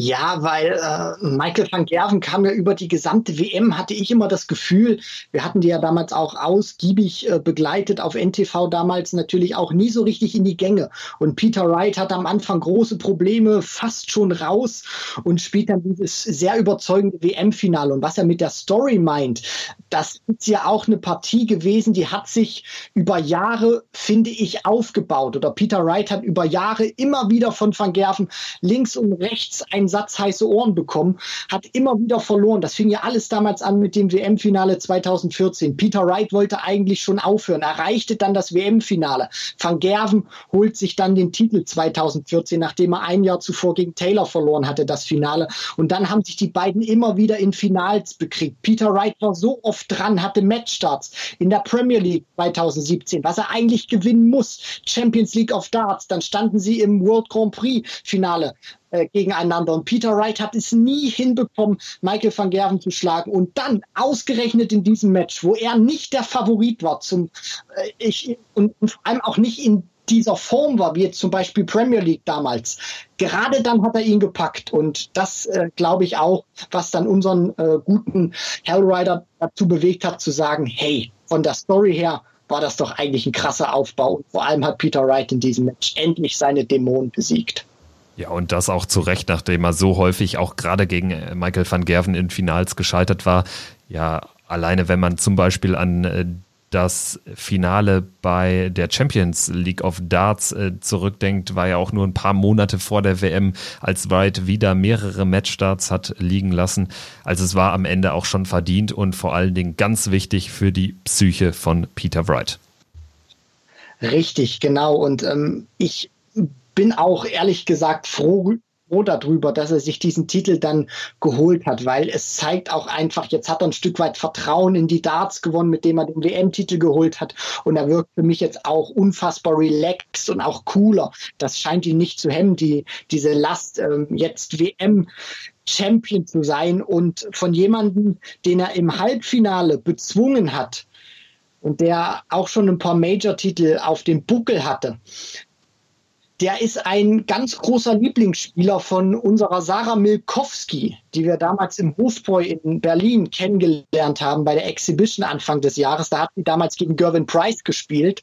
Ja, weil äh, Michael van Gerven kam ja über die gesamte WM, hatte ich immer das Gefühl, wir hatten die ja damals auch ausgiebig äh, begleitet auf NTV damals natürlich auch nie so richtig in die Gänge. Und Peter Wright hatte am Anfang große Probleme, fast schon raus und spielt dann dieses sehr überzeugende WM-Finale. Und was er mit der Story meint, das ist ja auch eine Partie gewesen, die hat sich über Jahre, finde ich, aufgebaut. Oder Peter Wright hat über Jahre immer wieder von Van Gerven links und rechts ein einen Satz heiße Ohren bekommen, hat immer wieder verloren. Das fing ja alles damals an mit dem WM-Finale 2014. Peter Wright wollte eigentlich schon aufhören, erreichte dann das WM-Finale. Van Gerven holt sich dann den Titel 2014, nachdem er ein Jahr zuvor gegen Taylor verloren hatte, das Finale. Und dann haben sich die beiden immer wieder in Finals bekriegt. Peter Wright war so oft dran, hatte Matchstarts in der Premier League 2017, was er eigentlich gewinnen muss. Champions League of Darts, dann standen sie im World Grand Prix Finale äh, gegeneinander. Und Peter Wright hat es nie hinbekommen, Michael van Gerven zu schlagen. Und dann ausgerechnet in diesem Match, wo er nicht der Favorit war zum äh, ich, und, und vor allem auch nicht in dieser Form war, wie jetzt zum Beispiel Premier League damals. Gerade dann hat er ihn gepackt und das äh, glaube ich auch, was dann unseren äh, guten Hellrider dazu bewegt hat, zu sagen, hey, von der Story her war das doch eigentlich ein krasser Aufbau und vor allem hat Peter Wright in diesem Match endlich seine Dämonen besiegt. Ja, und das auch zu Recht, nachdem er so häufig auch gerade gegen äh, Michael van Gerven in Finals gescheitert war. Ja, alleine wenn man zum Beispiel an äh, das Finale bei der Champions League of Darts äh, zurückdenkt, war ja auch nur ein paar Monate vor der WM, als Wright wieder mehrere Matchstarts hat liegen lassen. Also es war am Ende auch schon verdient und vor allen Dingen ganz wichtig für die Psyche von Peter Wright. Richtig, genau. Und ähm, ich bin auch ehrlich gesagt froh, froh darüber, dass er sich diesen Titel dann geholt hat, weil es zeigt auch einfach, jetzt hat er ein Stück weit Vertrauen in die Darts gewonnen, mit dem er den WM-Titel geholt hat. Und er wirkt für mich jetzt auch unfassbar relaxed und auch cooler. Das scheint ihn nicht zu hemmen, die, diese Last, ähm, jetzt WM Champion zu sein und von jemandem, den er im Halbfinale bezwungen hat, und der auch schon ein paar Major-Titel auf dem Buckel hatte, der ist ein ganz großer Lieblingsspieler von unserer Sarah Milkowski, die wir damals im Hofbräu in Berlin kennengelernt haben bei der Exhibition Anfang des Jahres. Da hat sie damals gegen Gervin Price gespielt.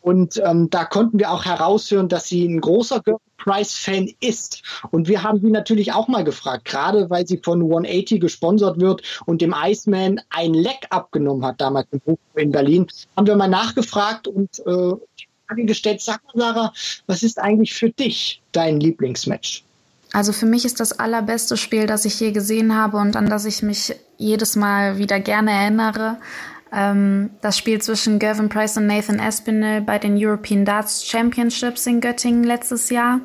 Und ähm, da konnten wir auch heraushören, dass sie ein großer Gervin Price-Fan ist. Und wir haben sie natürlich auch mal gefragt, gerade weil sie von 180 gesponsert wird und dem Iceman ein Leck abgenommen hat, damals im Hofbräu in Berlin, haben wir mal nachgefragt und äh, Frage gestellt, sag mal Sarah, was ist eigentlich für dich dein Lieblingsmatch? Also für mich ist das allerbeste Spiel, das ich je gesehen habe und an das ich mich jedes Mal wieder gerne erinnere. Ähm, das Spiel zwischen Gavin Price und Nathan Espinel bei den European Darts Championships in Göttingen letztes Jahr.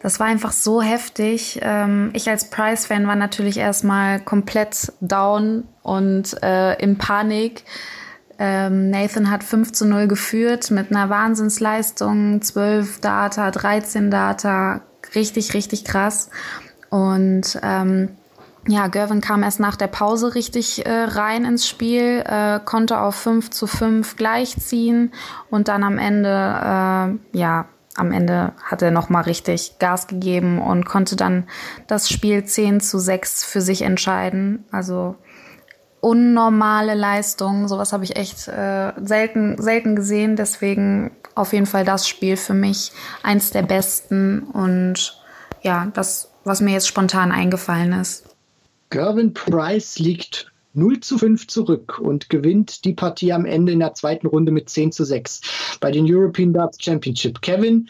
Das war einfach so heftig. Ähm, ich als Price-Fan war natürlich erstmal komplett down und äh, in Panik Nathan hat 5 zu 0 geführt mit einer Wahnsinnsleistung, 12 Data, 13 Data, richtig, richtig krass. Und ähm, ja, Gervin kam erst nach der Pause richtig äh, rein ins Spiel, äh, konnte auf 5 zu 5 gleichziehen und dann am Ende, äh, ja, am Ende hat er nochmal richtig Gas gegeben und konnte dann das Spiel 10 zu 6 für sich entscheiden. Also unnormale Leistung. Sowas habe ich echt äh, selten, selten gesehen. Deswegen auf jeden Fall das Spiel für mich eins der besten und ja, das, was mir jetzt spontan eingefallen ist. Gervin Price liegt 0 zu 5 zurück und gewinnt die Partie am Ende in der zweiten Runde mit 10 zu 6 bei den European Darts Championship. Kevin,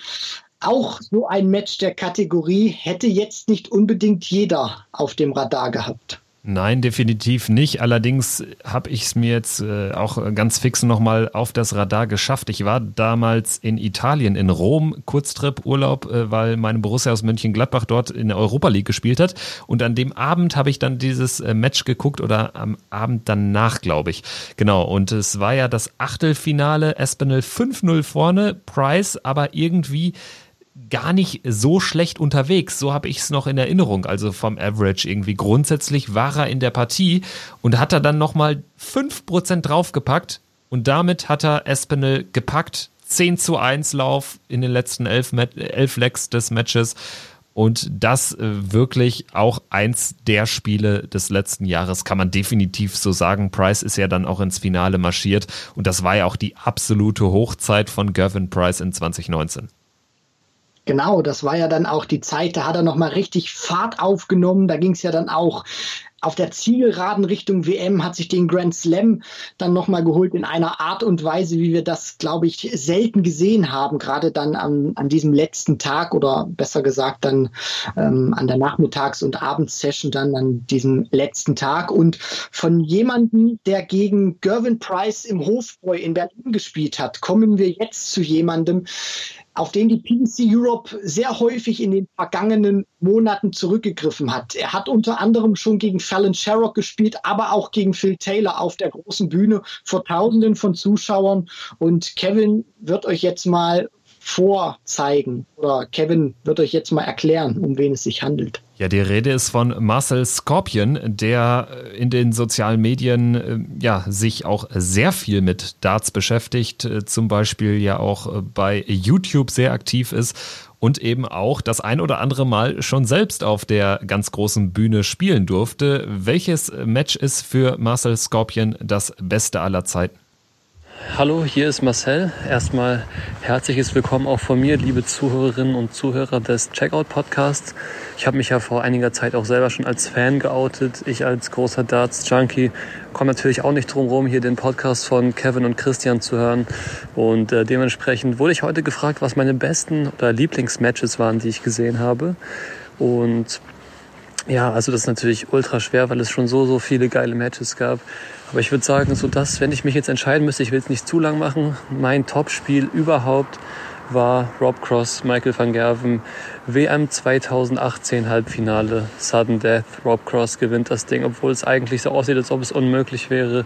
auch so ein Match der Kategorie hätte jetzt nicht unbedingt jeder auf dem Radar gehabt. Nein, definitiv nicht. Allerdings habe ich es mir jetzt äh, auch ganz fix nochmal auf das Radar geschafft. Ich war damals in Italien, in Rom, Kurztrip, Urlaub, äh, weil meine Borussia aus Mönchengladbach dort in der Europa League gespielt hat. Und an dem Abend habe ich dann dieses äh, Match geguckt oder am Abend danach, glaube ich. Genau, und es war ja das Achtelfinale, Espinel 5-0 vorne, Price aber irgendwie gar nicht so schlecht unterwegs. So habe ich es noch in Erinnerung. Also vom Average irgendwie. Grundsätzlich war er in der Partie und hat er dann nochmal 5% draufgepackt und damit hat er Espinel gepackt. 10 zu 1 Lauf in den letzten elf, elf Legs des Matches. Und das äh, wirklich auch eins der Spiele des letzten Jahres, kann man definitiv so sagen. Price ist ja dann auch ins Finale marschiert. Und das war ja auch die absolute Hochzeit von Gavin Price in 2019. Genau, das war ja dann auch die Zeit, da hat er nochmal richtig Fahrt aufgenommen. Da ging es ja dann auch auf der Zielgeraden Richtung WM, hat sich den Grand Slam dann nochmal geholt in einer Art und Weise, wie wir das, glaube ich, selten gesehen haben, gerade dann an, an diesem letzten Tag oder besser gesagt dann ähm, an der Nachmittags- und Abendsession dann an diesem letzten Tag. Und von jemandem, der gegen Gervin Price im Hofbräu in Berlin gespielt hat, kommen wir jetzt zu jemandem, auf den die PDC Europe sehr häufig in den vergangenen Monaten zurückgegriffen hat. Er hat unter anderem schon gegen Fallon Sherrock gespielt, aber auch gegen Phil Taylor auf der großen Bühne vor Tausenden von Zuschauern. Und Kevin wird euch jetzt mal vorzeigen oder Kevin wird euch jetzt mal erklären, um wen es sich handelt. Ja, die Rede ist von Marcel Scorpion, der in den sozialen Medien äh, ja sich auch sehr viel mit Darts beschäftigt, äh, zum Beispiel ja auch äh, bei YouTube sehr aktiv ist und eben auch das ein oder andere Mal schon selbst auf der ganz großen Bühne spielen durfte. Welches Match ist für Marcel Scorpion das beste aller Zeiten? Hallo, hier ist Marcel. Erstmal herzliches Willkommen auch von mir, liebe Zuhörerinnen und Zuhörer des Checkout Podcasts. Ich habe mich ja vor einiger Zeit auch selber schon als Fan geoutet. Ich als großer Darts Junkie komme natürlich auch nicht drum rum, hier den Podcast von Kevin und Christian zu hören. Und äh, dementsprechend wurde ich heute gefragt, was meine besten oder Lieblingsmatches waren, die ich gesehen habe. Und ja, also das ist natürlich ultra schwer, weil es schon so, so viele geile Matches gab. Aber ich würde sagen, so das, wenn ich mich jetzt entscheiden müsste, ich will es nicht zu lang machen, mein Top-Spiel überhaupt war Rob Cross, Michael van Gerven, WM 2018 Halbfinale, Sudden Death. Rob Cross gewinnt das Ding, obwohl es eigentlich so aussieht, als ob es unmöglich wäre.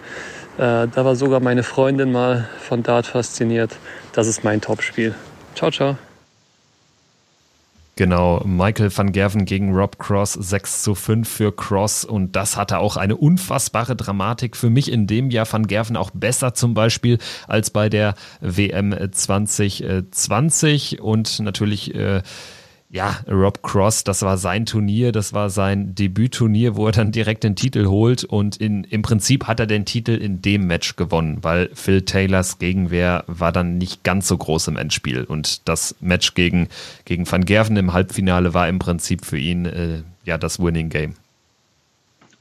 Äh, da war sogar meine Freundin mal von Dart fasziniert. Das ist mein Top-Spiel. Ciao, ciao. Genau, Michael van Gerven gegen Rob Cross, 6 zu 5 für Cross. Und das hatte auch eine unfassbare Dramatik für mich in dem Jahr. Van Gerven auch besser zum Beispiel als bei der WM 2020 und natürlich äh, ja, Rob Cross, das war sein Turnier, das war sein Debütturnier, wo er dann direkt den Titel holt und in, im Prinzip hat er den Titel in dem Match gewonnen, weil Phil Taylors Gegenwehr war dann nicht ganz so groß im Endspiel und das Match gegen, gegen Van Gerven im Halbfinale war im Prinzip für ihn äh, ja das Winning Game.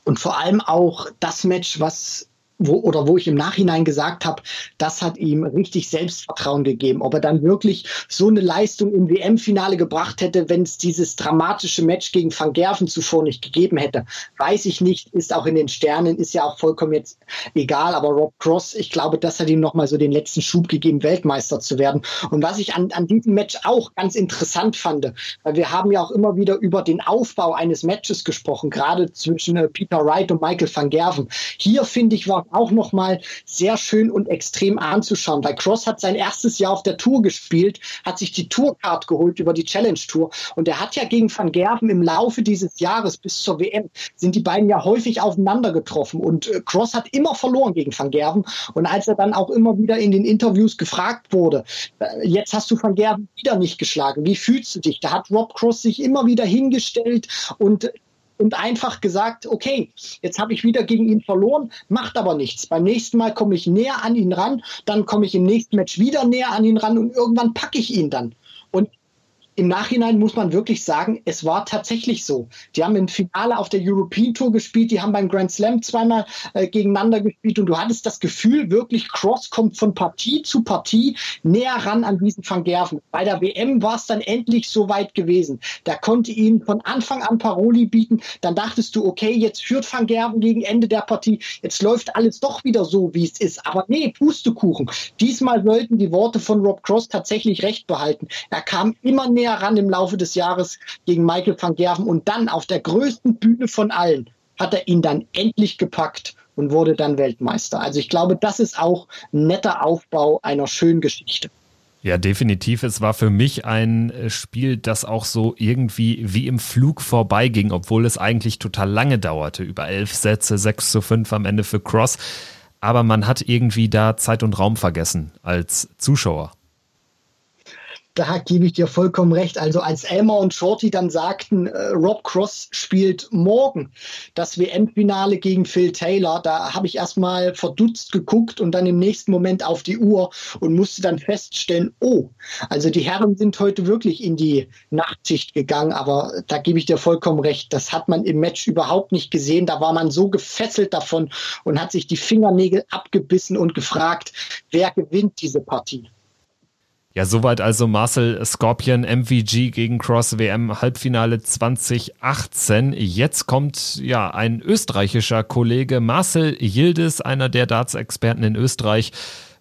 Und vor allem auch das Match, was wo, oder wo ich im Nachhinein gesagt habe, das hat ihm richtig Selbstvertrauen gegeben. Ob er dann wirklich so eine Leistung im WM-Finale gebracht hätte, wenn es dieses dramatische Match gegen Van Gerven zuvor nicht gegeben hätte, weiß ich nicht. Ist auch in den Sternen, ist ja auch vollkommen jetzt egal. Aber Rob Cross, ich glaube, das hat ihm nochmal so den letzten Schub gegeben, Weltmeister zu werden. Und was ich an, an diesem Match auch ganz interessant fand, weil wir haben ja auch immer wieder über den Aufbau eines Matches gesprochen, gerade zwischen äh, Peter Wright und Michael van Gerven. Hier finde ich, war auch nochmal sehr schön und extrem anzuschauen, weil Cross hat sein erstes Jahr auf der Tour gespielt, hat sich die Tourcard geholt über die Challenge Tour. Und er hat ja gegen Van Gerven im Laufe dieses Jahres bis zur WM sind die beiden ja häufig aufeinander getroffen. Und äh, Cross hat immer verloren gegen Van Gerven. Und als er dann auch immer wieder in den Interviews gefragt wurde, äh, jetzt hast du Van Gerven wieder nicht geschlagen, wie fühlst du dich? Da hat Rob Cross sich immer wieder hingestellt und und einfach gesagt, okay, jetzt habe ich wieder gegen ihn verloren, macht aber nichts. Beim nächsten Mal komme ich näher an ihn ran, dann komme ich im nächsten Match wieder näher an ihn ran und irgendwann packe ich ihn dann. Und im Nachhinein muss man wirklich sagen, es war tatsächlich so. Die haben im Finale auf der European Tour gespielt, die haben beim Grand Slam zweimal äh, gegeneinander gespielt und du hattest das Gefühl, wirklich Cross kommt von Partie zu Partie näher ran an diesen Van Gerven. Bei der WM war es dann endlich so weit gewesen. Da konnte ihn von Anfang an Paroli bieten. Dann dachtest du, okay, jetzt führt Van Gerven gegen Ende der Partie. Jetzt läuft alles doch wieder so, wie es ist. Aber nee, Pustekuchen. Diesmal sollten die Worte von Rob Cross tatsächlich recht behalten. Er kam immer näher näher ran im Laufe des Jahres gegen Michael van Gerven und dann auf der größten Bühne von allen hat er ihn dann endlich gepackt und wurde dann Weltmeister. Also ich glaube, das ist auch ein netter Aufbau einer schönen Geschichte. Ja, definitiv. Es war für mich ein äh, Spiel, das auch so irgendwie wie im Flug vorbeiging, obwohl es eigentlich total lange dauerte. Über elf Sätze, sechs zu fünf am Ende für Cross. Aber man hat irgendwie da Zeit und Raum vergessen als Zuschauer. Da gebe ich dir vollkommen recht. Also als Elmer und Shorty dann sagten, äh, Rob Cross spielt morgen das WM-Finale gegen Phil Taylor, da habe ich erstmal verdutzt geguckt und dann im nächsten Moment auf die Uhr und musste dann feststellen, oh, also die Herren sind heute wirklich in die Nachtschicht gegangen, aber da gebe ich dir vollkommen recht. Das hat man im Match überhaupt nicht gesehen. Da war man so gefesselt davon und hat sich die Fingernägel abgebissen und gefragt, wer gewinnt diese Partie. Ja, soweit also Marcel Scorpion MVG gegen Cross WM Halbfinale 2018. Jetzt kommt ja ein österreichischer Kollege Marcel Yildiz, einer der Darts-Experten in Österreich.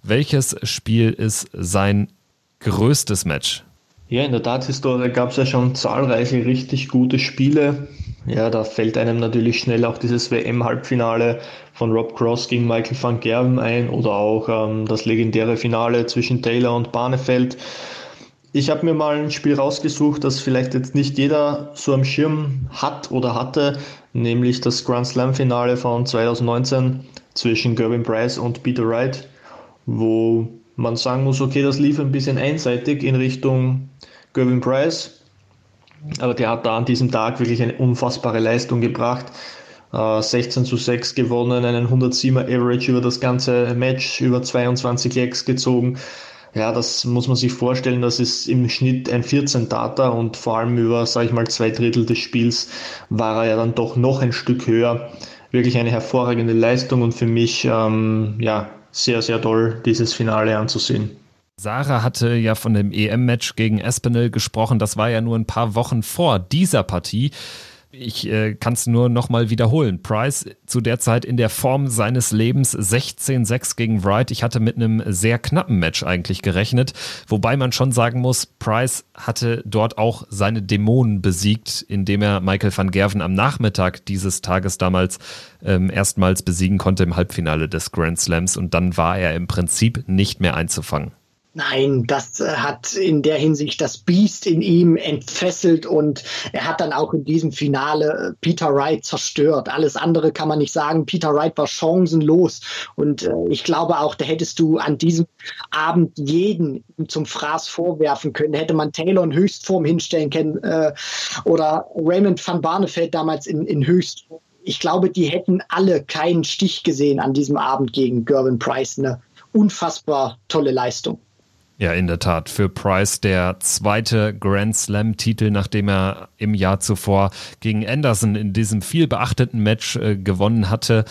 Welches Spiel ist sein größtes Match? Ja, in der Darts-Historie gab es ja schon zahlreiche richtig gute Spiele. Ja, da fällt einem natürlich schnell auch dieses WM-Halbfinale von Rob Cross gegen Michael van Gerven ein oder auch ähm, das legendäre Finale zwischen Taylor und Barnefeld. Ich habe mir mal ein Spiel rausgesucht, das vielleicht jetzt nicht jeder so am Schirm hat oder hatte, nämlich das Grand Slam Finale von 2019 zwischen Gervin Price und Peter Wright, wo man sagen muss, okay, das lief ein bisschen einseitig in Richtung Gervin Price, aber der hat da an diesem Tag wirklich eine unfassbare Leistung gebracht. 16 äh, zu 6 gewonnen, einen 107er Average über das ganze Match, über 22 Lecks gezogen. Ja, das muss man sich vorstellen, das ist im Schnitt ein 14 Data und vor allem über, sage ich mal, zwei Drittel des Spiels war er ja dann doch noch ein Stück höher. Wirklich eine hervorragende Leistung und für mich ähm, ja sehr, sehr toll, dieses Finale anzusehen. Sarah hatte ja von dem EM-Match gegen Espinel gesprochen. Das war ja nur ein paar Wochen vor dieser Partie ich äh, kann es nur nochmal wiederholen. Price zu der Zeit in der Form seines Lebens 16-6 gegen Wright. Ich hatte mit einem sehr knappen Match eigentlich gerechnet, wobei man schon sagen muss, Price hatte dort auch seine Dämonen besiegt, indem er Michael van Gerven am Nachmittag dieses Tages damals ähm, erstmals besiegen konnte im Halbfinale des Grand Slams und dann war er im Prinzip nicht mehr einzufangen. Nein, das äh, hat in der Hinsicht das Biest in ihm entfesselt und er hat dann auch in diesem Finale äh, Peter Wright zerstört. Alles andere kann man nicht sagen. Peter Wright war chancenlos und äh, ich glaube auch, da hättest du an diesem Abend jeden zum Fraß vorwerfen können. Hätte man Taylor in Höchstform hinstellen können oder Raymond van Barneveld damals in, in Höchstform. Ich glaube, die hätten alle keinen Stich gesehen an diesem Abend gegen Gervin Price. Eine unfassbar tolle Leistung. Ja, in der Tat. Für Price der zweite Grand Slam-Titel, nachdem er im Jahr zuvor gegen Anderson in diesem viel beachteten Match äh, gewonnen hatte.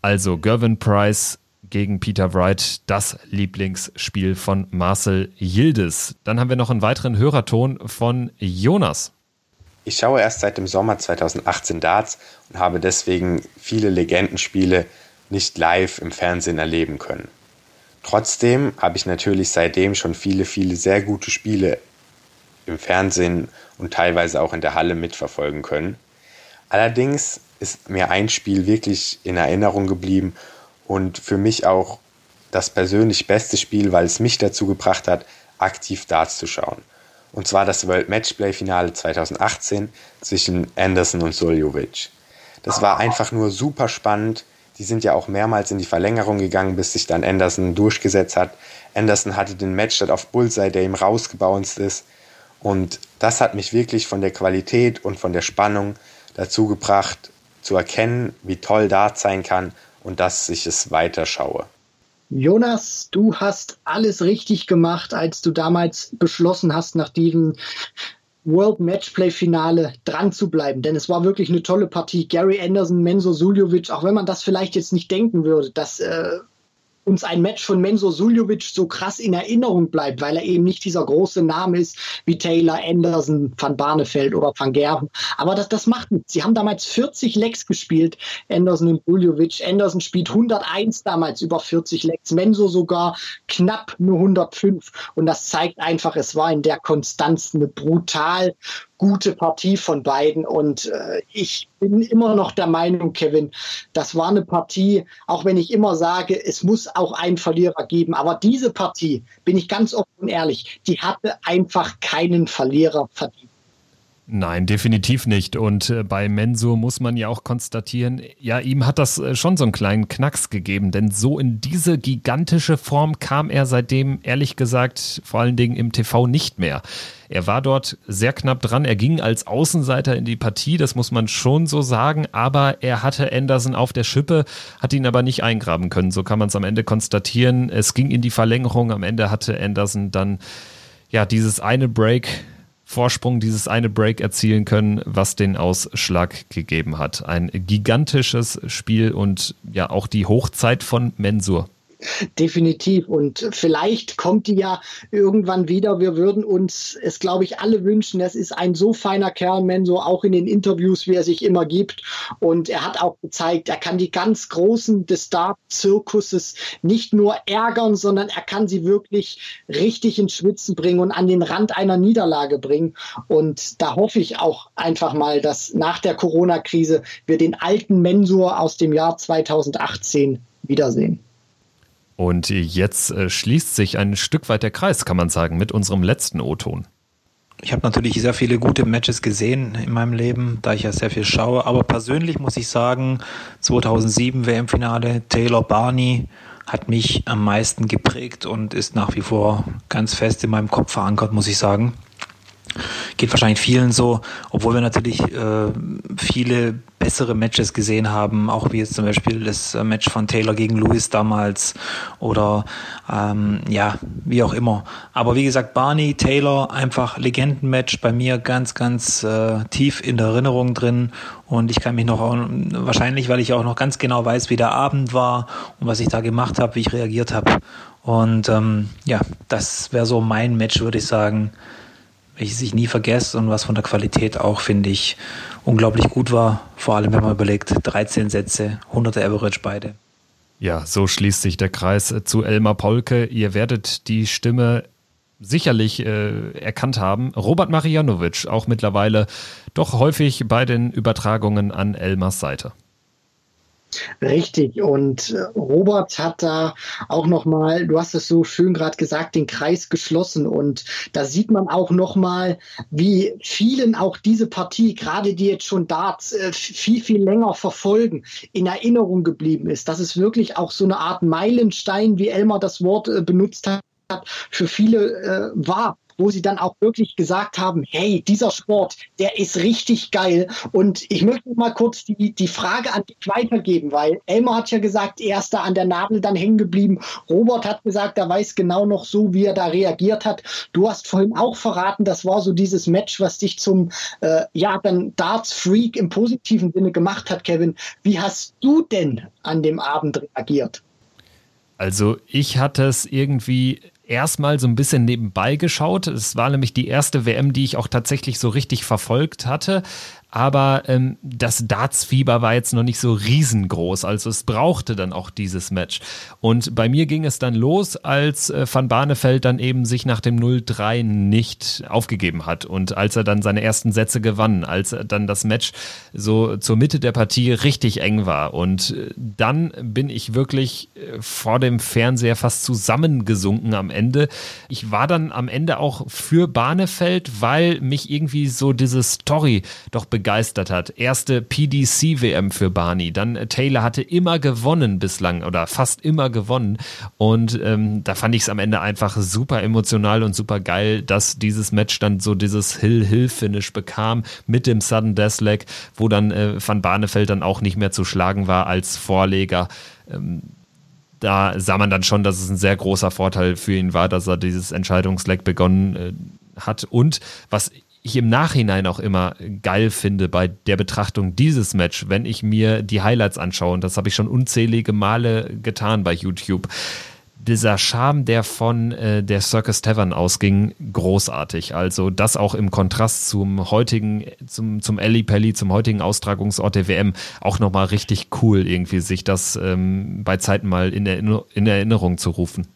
Also Gervin Price gegen Peter Wright, das Lieblingsspiel von Marcel Yildiz. Dann haben wir noch einen weiteren Hörerton von Jonas. Ich schaue erst seit dem Sommer 2018 Darts und habe deswegen viele Legendenspiele nicht live im Fernsehen erleben können. Trotzdem habe ich natürlich seitdem schon viele, viele sehr gute Spiele im Fernsehen und teilweise auch in der Halle mitverfolgen können. Allerdings ist mir ein Spiel wirklich in Erinnerung geblieben und für mich auch das persönlich beste Spiel, weil es mich dazu gebracht hat, aktiv Darts zu schauen. Und zwar das World Matchplay Finale 2018 zwischen Anderson und Soljovic. Das war einfach nur super spannend. Die sind ja auch mehrmals in die Verlängerung gegangen, bis sich dann Anderson durchgesetzt hat. Anderson hatte den Matchstart auf Bullseye, der ihm rausgebounced ist. Und das hat mich wirklich von der Qualität und von der Spannung dazu gebracht, zu erkennen, wie toll Dart sein kann und dass ich es weiter schaue. Jonas, du hast alles richtig gemacht, als du damals beschlossen hast, nach diesem World Matchplay Finale dran zu bleiben, denn es war wirklich eine tolle Partie. Gary Anderson, Menzo Suljovic, auch wenn man das vielleicht jetzt nicht denken würde, dass äh, uns ein Match von Menzo Suljovic so krass in Erinnerung bleibt, weil er eben nicht dieser große Name ist wie Taylor, Anderson, Van Barneveld oder Van Gerven. Aber das, das macht nichts. Sie haben damals 40 Lecks gespielt, Anderson und Suljovic. Anderson spielt 101 damals über 40 Lecks, Menzo sogar knapp nur 105. Und das zeigt einfach, es war in der Konstanz eine brutal gute Partie von beiden. Und äh, ich bin immer noch der Meinung, Kevin, das war eine Partie, auch wenn ich immer sage, es muss auch einen Verlierer geben. Aber diese Partie, bin ich ganz offen und ehrlich, die hatte einfach keinen Verlierer verdient. Nein, definitiv nicht. Und äh, bei Mensur muss man ja auch konstatieren, ja, ihm hat das äh, schon so einen kleinen Knacks gegeben, denn so in diese gigantische Form kam er seitdem, ehrlich gesagt, vor allen Dingen im TV nicht mehr. Er war dort sehr knapp dran. Er ging als Außenseiter in die Partie, das muss man schon so sagen, aber er hatte Anderson auf der Schippe, hat ihn aber nicht eingraben können. So kann man es am Ende konstatieren. Es ging in die Verlängerung. Am Ende hatte Anderson dann ja dieses eine Break Vorsprung, dieses eine Break erzielen können, was den Ausschlag gegeben hat. Ein gigantisches Spiel und ja auch die Hochzeit von Mensur. Definitiv. Und vielleicht kommt die ja irgendwann wieder. Wir würden uns es, glaube ich, alle wünschen. Es ist ein so feiner Kerl, Menso, auch in den Interviews, wie er sich immer gibt. Und er hat auch gezeigt, er kann die ganz Großen des Star-Zirkuses nicht nur ärgern, sondern er kann sie wirklich richtig ins Schwitzen bringen und an den Rand einer Niederlage bringen. Und da hoffe ich auch einfach mal, dass nach der Corona-Krise wir den alten Mensur aus dem Jahr 2018 wiedersehen. Und jetzt äh, schließt sich ein Stück weit der Kreis, kann man sagen, mit unserem letzten O-Ton. Ich habe natürlich sehr viele gute Matches gesehen in meinem Leben, da ich ja sehr viel schaue. Aber persönlich muss ich sagen, 2007 WM-Finale, Taylor Barney hat mich am meisten geprägt und ist nach wie vor ganz fest in meinem Kopf verankert, muss ich sagen. Geht wahrscheinlich vielen so, obwohl wir natürlich äh, viele bessere Matches gesehen haben, auch wie jetzt zum Beispiel das äh, Match von Taylor gegen Lewis damals oder ähm, ja, wie auch immer. Aber wie gesagt, Barney, Taylor, einfach Legendenmatch bei mir ganz, ganz äh, tief in der Erinnerung drin und ich kann mich noch, wahrscheinlich, weil ich auch noch ganz genau weiß, wie der Abend war und was ich da gemacht habe, wie ich reagiert habe. Und ähm, ja, das wäre so mein Match, würde ich sagen welches ich nie vergesse und was von der Qualität auch, finde ich, unglaublich gut war. Vor allem, wenn man überlegt, 13 Sätze, 100er Average beide. Ja, so schließt sich der Kreis zu Elmar Polke. Ihr werdet die Stimme sicherlich äh, erkannt haben. Robert Marianovic, auch mittlerweile doch häufig bei den Übertragungen an Elmars Seite. Richtig. Und äh, Robert hat da auch nochmal, du hast es so schön gerade gesagt, den Kreis geschlossen. Und da sieht man auch nochmal, wie vielen auch diese Partie, gerade die jetzt schon Darts äh, viel, viel länger verfolgen, in Erinnerung geblieben ist. Das ist wirklich auch so eine Art Meilenstein, wie Elmar das Wort äh, benutzt hat für viele äh, war wo sie dann auch wirklich gesagt haben, hey, dieser Sport, der ist richtig geil. Und ich möchte mal kurz die, die Frage an dich weitergeben, weil Elmar hat ja gesagt, er ist da an der Nadel dann hängen geblieben. Robert hat gesagt, er weiß genau noch so, wie er da reagiert hat. Du hast vorhin auch verraten, das war so dieses Match, was dich zum, äh, ja, dann Darts-Freak im positiven Sinne gemacht hat, Kevin. Wie hast du denn an dem Abend reagiert? Also ich hatte es irgendwie erstmal so ein bisschen nebenbei geschaut. Es war nämlich die erste WM, die ich auch tatsächlich so richtig verfolgt hatte aber ähm, das Darts-Fieber war jetzt noch nicht so riesengroß, also es brauchte dann auch dieses Match. Und bei mir ging es dann los, als äh, Van Barneveld dann eben sich nach dem 0-3 nicht aufgegeben hat und als er dann seine ersten Sätze gewann, als dann das Match so zur Mitte der Partie richtig eng war. Und äh, dann bin ich wirklich äh, vor dem Fernseher fast zusammengesunken am Ende. Ich war dann am Ende auch für Barnefeld, weil mich irgendwie so diese Story doch begeistert begeistert hat. Erste PDC-WM für Barney. Dann äh, Taylor hatte immer gewonnen bislang oder fast immer gewonnen. Und ähm, da fand ich es am Ende einfach super emotional und super geil, dass dieses Match dann so dieses Hill-Hill-Finish bekam mit dem Sudden Deathleg, wo dann äh, Van Barneveld dann auch nicht mehr zu schlagen war als Vorleger. Ähm, da sah man dann schon, dass es ein sehr großer Vorteil für ihn war, dass er dieses Entscheidungsleck begonnen äh, hat. Und was ich im Nachhinein auch immer geil finde bei der Betrachtung dieses Match, wenn ich mir die Highlights anschaue, und das habe ich schon unzählige Male getan bei YouTube. Dieser Charme, der von äh, der Circus Tavern ausging, großartig. Also das auch im Kontrast zum heutigen, zum, zum Ellie Pelli, zum heutigen Austragungsort der WM, auch nochmal richtig cool, irgendwie sich das ähm, bei Zeiten mal in, Erinner in Erinnerung zu rufen.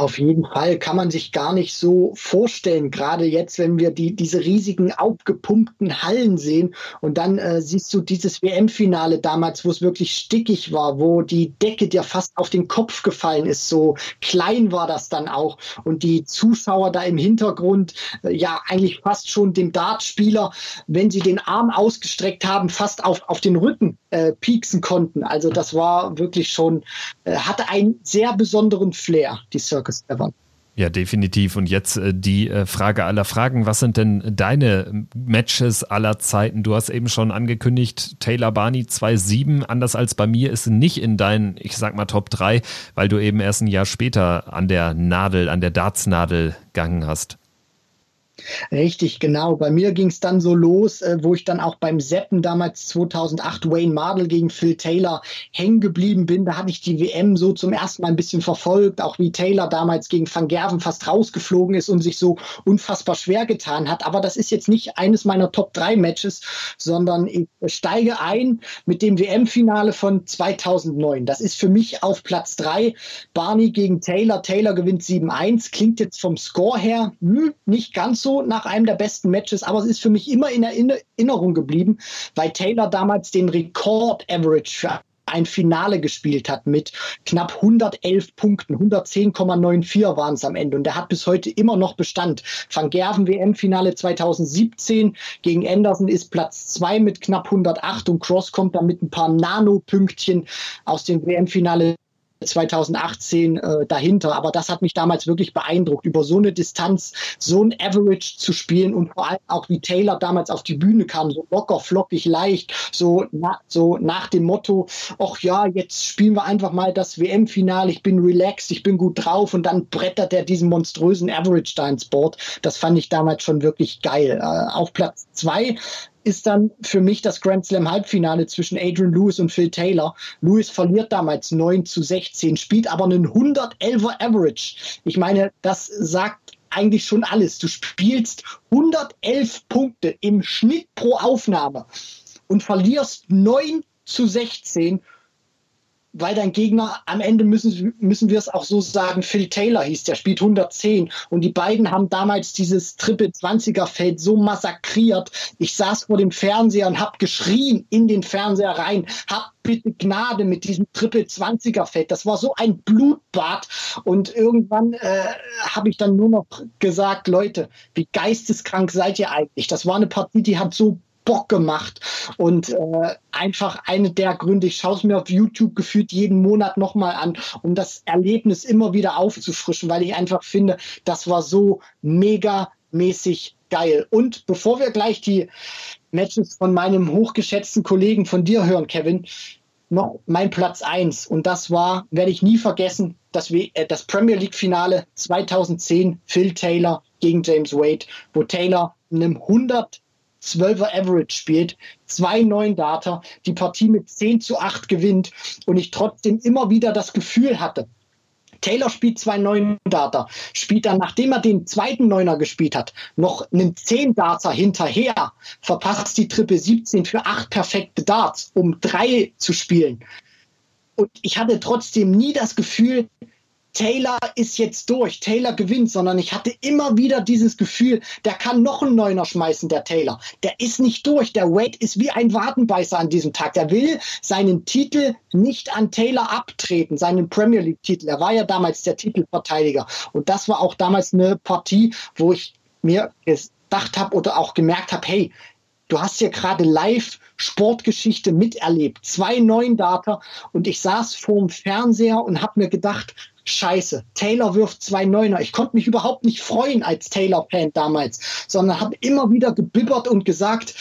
Auf jeden Fall kann man sich gar nicht so vorstellen, gerade jetzt, wenn wir die, diese riesigen aufgepumpten Hallen sehen und dann äh, siehst du dieses WM-Finale damals, wo es wirklich stickig war, wo die Decke dir fast auf den Kopf gefallen ist, so klein war das dann auch. Und die Zuschauer da im Hintergrund, äh, ja eigentlich fast schon dem Dartspieler, wenn sie den Arm ausgestreckt haben, fast auf, auf den Rücken äh, pieksen konnten. Also das war wirklich schon, äh, hatte einen sehr besonderen Flair, die Circus Evans. Ja, definitiv. Und jetzt äh, die äh, Frage aller Fragen. Was sind denn deine Matches aller Zeiten? Du hast eben schon angekündigt, Taylor Barney 2-7. Anders als bei mir ist nicht in deinen, ich sag mal, Top 3, weil du eben erst ein Jahr später an der Nadel, an der Dartsnadel gegangen hast. Richtig, genau. Bei mir ging es dann so los, äh, wo ich dann auch beim Seppen damals 2008 Wayne Mardell gegen Phil Taylor hängen geblieben bin. Da hatte ich die WM so zum ersten Mal ein bisschen verfolgt, auch wie Taylor damals gegen Van Gerven fast rausgeflogen ist und sich so unfassbar schwer getan hat. Aber das ist jetzt nicht eines meiner Top 3 Matches, sondern ich steige ein mit dem WM-Finale von 2009. Das ist für mich auf Platz 3 Barney gegen Taylor. Taylor gewinnt 7-1. Klingt jetzt vom Score her hm, nicht ganz so so nach einem der besten Matches, aber es ist für mich immer in Erinnerung geblieben, weil Taylor damals den Rekord-Average für ein Finale gespielt hat mit knapp 111 Punkten. 110,94 waren es am Ende. Und der hat bis heute immer noch Bestand. Van Gerven WM-Finale 2017 gegen Anderson ist Platz 2 mit knapp 108 und Cross kommt dann mit ein paar Nanopünktchen aus dem WM-Finale 2018 äh, dahinter. Aber das hat mich damals wirklich beeindruckt, über so eine Distanz so ein Average zu spielen und vor allem auch wie Taylor damals auf die Bühne kam, so locker, flockig, leicht, so, na, so nach dem Motto, ach ja, jetzt spielen wir einfach mal das WM-Finale, ich bin relaxed, ich bin gut drauf und dann brettert er diesen monströsen Average da ins Board. Das fand ich damals schon wirklich geil. Äh, auf Platz zwei ist dann für mich das Grand Slam Halbfinale zwischen Adrian Lewis und Phil Taylor. Lewis verliert damals 9 zu 16, spielt aber einen 111er Average. Ich meine, das sagt eigentlich schon alles. Du spielst 111 Punkte im Schnitt pro Aufnahme und verlierst 9 zu 16 weil dein Gegner am Ende müssen, müssen wir es auch so sagen, Phil Taylor hieß, der spielt 110 und die beiden haben damals dieses Triple 20er Feld so massakriert. Ich saß vor dem Fernseher und hab geschrien in den Fernseher rein, hab bitte Gnade mit diesem Triple 20er Feld. Das war so ein Blutbad und irgendwann äh, habe ich dann nur noch gesagt, Leute, wie geisteskrank seid ihr eigentlich? Das war eine Partie, die hat so Bock gemacht und äh, einfach eine der Gründe, ich schaue es mir auf YouTube gefühlt jeden Monat nochmal an, um das Erlebnis immer wieder aufzufrischen, weil ich einfach finde, das war so mega mäßig geil. Und bevor wir gleich die Matches von meinem hochgeschätzten Kollegen von dir hören, Kevin, noch mein Platz 1. Und das war, werde ich nie vergessen, das, äh, das Premier League Finale 2010, Phil Taylor gegen James Wade, wo Taylor einem 100 12er Average spielt, zwei neun Data, die Partie mit 10 zu 8 gewinnt und ich trotzdem immer wieder das Gefühl hatte, Taylor spielt zwei neun Data, spielt dann, nachdem er den zweiten Neuner gespielt hat, noch einen 10 Data hinterher, verpasst die Triple 17 für acht perfekte Darts, um drei zu spielen. Und ich hatte trotzdem nie das Gefühl, Taylor ist jetzt durch, Taylor gewinnt, sondern ich hatte immer wieder dieses Gefühl, der kann noch einen Neuner schmeißen, der Taylor. Der ist nicht durch, der Wade ist wie ein Wadenbeißer an diesem Tag. Der will seinen Titel nicht an Taylor abtreten, seinen Premier League-Titel. Er war ja damals der Titelverteidiger. Und das war auch damals eine Partie, wo ich mir gedacht habe oder auch gemerkt habe, hey, du hast hier gerade live Sportgeschichte miterlebt. Zwei neun Data und ich saß vorm Fernseher und habe mir gedacht, scheiße, Taylor wirft zwei Neuner. Ich konnte mich überhaupt nicht freuen als Taylor-Fan damals, sondern habe immer wieder gebibbert und gesagt,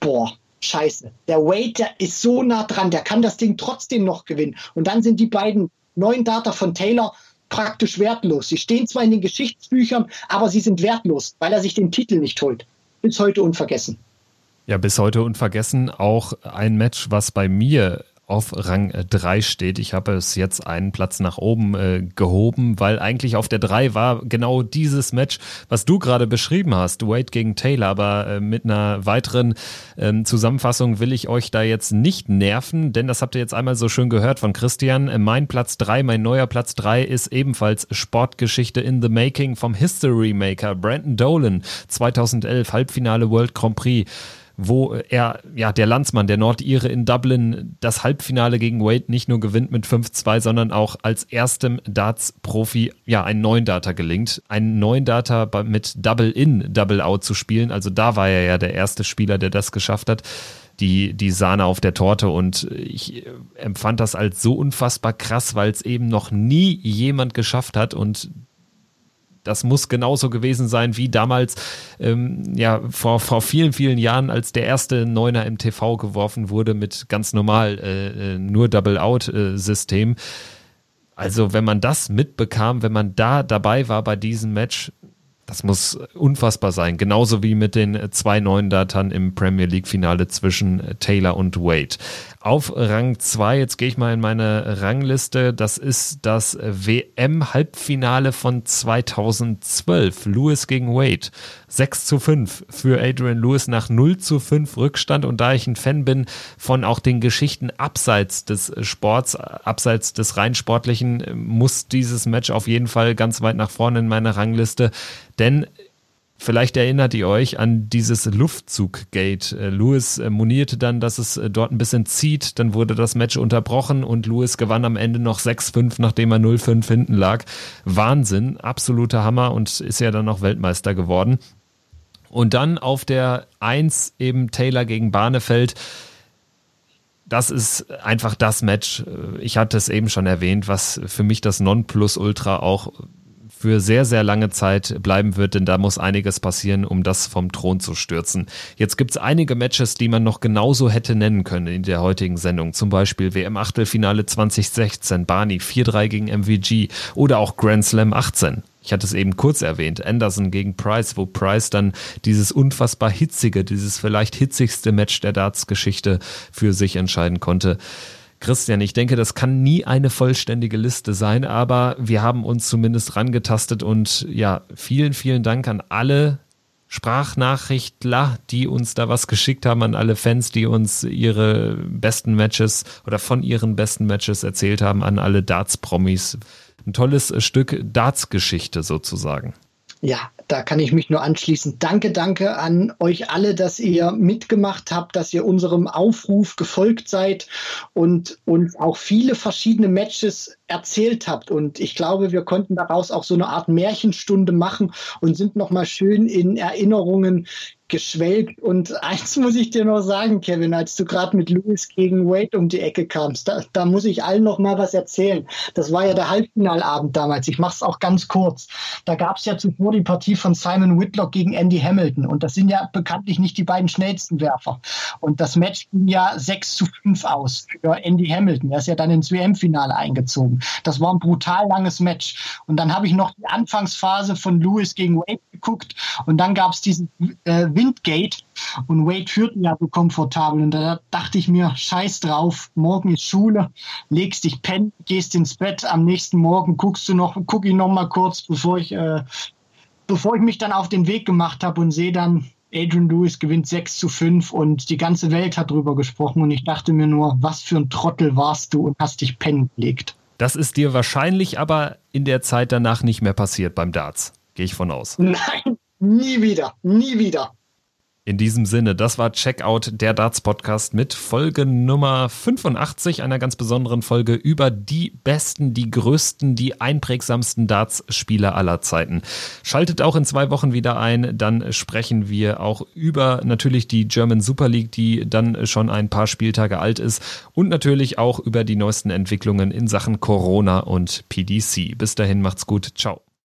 boah, scheiße, der Wade, der ist so nah dran, der kann das Ding trotzdem noch gewinnen. Und dann sind die beiden neuen Data von Taylor praktisch wertlos. Sie stehen zwar in den Geschichtsbüchern, aber sie sind wertlos, weil er sich den Titel nicht holt. Bis heute unvergessen. Ja, bis heute unvergessen auch ein Match, was bei mir auf Rang 3 äh, steht. Ich habe es jetzt einen Platz nach oben äh, gehoben, weil eigentlich auf der 3 war genau dieses Match, was du gerade beschrieben hast, Wade gegen Taylor. Aber äh, mit einer weiteren äh, Zusammenfassung will ich euch da jetzt nicht nerven, denn das habt ihr jetzt einmal so schön gehört von Christian. Äh, mein Platz 3, mein neuer Platz 3 ist ebenfalls Sportgeschichte in the Making vom History Maker Brandon Dolan 2011 Halbfinale World Grand Prix wo er, ja, der Landsmann, der Nordire in Dublin, das Halbfinale gegen Wade nicht nur gewinnt mit 5-2, sondern auch als erstem Darts-Profi, ja, einen neuen Data gelingt. Einen neuen Data mit Double-In, Double-Out zu spielen. Also da war er ja der erste Spieler, der das geschafft hat. Die, die Sahne auf der Torte und ich empfand das als so unfassbar krass, weil es eben noch nie jemand geschafft hat und das muss genauso gewesen sein wie damals, ähm, ja, vor, vor vielen, vielen Jahren, als der erste Neuner im TV geworfen wurde mit ganz normal äh, äh nur Double-Out-System. Also, wenn man das mitbekam, wenn man da dabei war bei diesem Match, das muss unfassbar sein. Genauso wie mit den zwei neuen Datern im Premier League Finale zwischen Taylor und Wade. Auf Rang 2, jetzt gehe ich mal in meine Rangliste, das ist das WM-Halbfinale von 2012. Lewis gegen Wade. 6 zu 5 für Adrian Lewis nach 0 zu 5 Rückstand. Und da ich ein Fan bin von auch den Geschichten abseits des Sports, abseits des rein sportlichen, muss dieses Match auf jeden Fall ganz weit nach vorne in meiner Rangliste. Denn Vielleicht erinnert ihr euch an dieses Luftzuggate. Äh, Lewis äh, monierte dann, dass es äh, dort ein bisschen zieht. Dann wurde das Match unterbrochen und Lewis gewann am Ende noch 6-5, nachdem er 0-5 hinten lag. Wahnsinn, absoluter Hammer und ist ja dann noch Weltmeister geworden. Und dann auf der 1 eben Taylor gegen Barnefeld. Das ist einfach das Match. Ich hatte es eben schon erwähnt, was für mich das Nonplusultra auch für sehr, sehr lange Zeit bleiben wird, denn da muss einiges passieren, um das vom Thron zu stürzen. Jetzt gibt es einige Matches, die man noch genauso hätte nennen können in der heutigen Sendung. Zum Beispiel WM-Achtelfinale 2016, Barney 4-3 gegen MVG oder auch Grand Slam 18 ich hatte es eben kurz erwähnt, Anderson gegen Price, wo Price dann dieses unfassbar hitzige, dieses vielleicht hitzigste Match der Darts-Geschichte für sich entscheiden konnte. Christian, ich denke, das kann nie eine vollständige Liste sein, aber wir haben uns zumindest rangetastet und ja, vielen, vielen Dank an alle Sprachnachrichtler, die uns da was geschickt haben, an alle Fans, die uns ihre besten Matches oder von ihren besten Matches erzählt haben, an alle Darts-Promis. Ein tolles Stück Darts-Geschichte sozusagen. Ja, da kann ich mich nur anschließen. Danke, danke an euch alle, dass ihr mitgemacht habt, dass ihr unserem Aufruf gefolgt seid und uns auch viele verschiedene Matches erzählt habt. Und ich glaube, wir konnten daraus auch so eine Art Märchenstunde machen und sind nochmal schön in Erinnerungen geschwelgt. Und eins muss ich dir noch sagen, Kevin, als du gerade mit Lewis gegen Wade um die Ecke kamst, da, da muss ich allen noch mal was erzählen. Das war ja der Halbfinalabend damals. Ich mache es auch ganz kurz. Da gab es ja zuvor die Partie von Simon Whitlock gegen Andy Hamilton. Und das sind ja bekanntlich nicht die beiden schnellsten Werfer. Und das Match ging ja 6 zu 5 aus für Andy Hamilton. Er ist ja dann ins WM-Finale eingezogen. Das war ein brutal langes Match. Und dann habe ich noch die Anfangsphase von Lewis gegen Wade geguckt. Und dann gab es diesen äh, Windgate und Wade führte ja so komfortabel. Und da dachte ich mir, scheiß drauf, morgen ist Schule, legst dich pennen, gehst ins Bett, am nächsten Morgen guckst du noch, guck ich noch mal kurz, bevor ich, äh, bevor ich mich dann auf den Weg gemacht habe und sehe dann, Adrian Lewis gewinnt 6 zu 5 und die ganze Welt hat drüber gesprochen und ich dachte mir nur, was für ein Trottel warst du und hast dich pennen gelegt. Das ist dir wahrscheinlich aber in der Zeit danach nicht mehr passiert beim Darts. Gehe ich von aus. Nein, nie wieder, nie wieder. In diesem Sinne, das war Checkout der Darts Podcast mit Folge Nummer 85, einer ganz besonderen Folge über die besten, die größten, die einprägsamsten Darts-Spieler aller Zeiten. Schaltet auch in zwei Wochen wieder ein, dann sprechen wir auch über natürlich die German Super League, die dann schon ein paar Spieltage alt ist und natürlich auch über die neuesten Entwicklungen in Sachen Corona und PDC. Bis dahin macht's gut, ciao.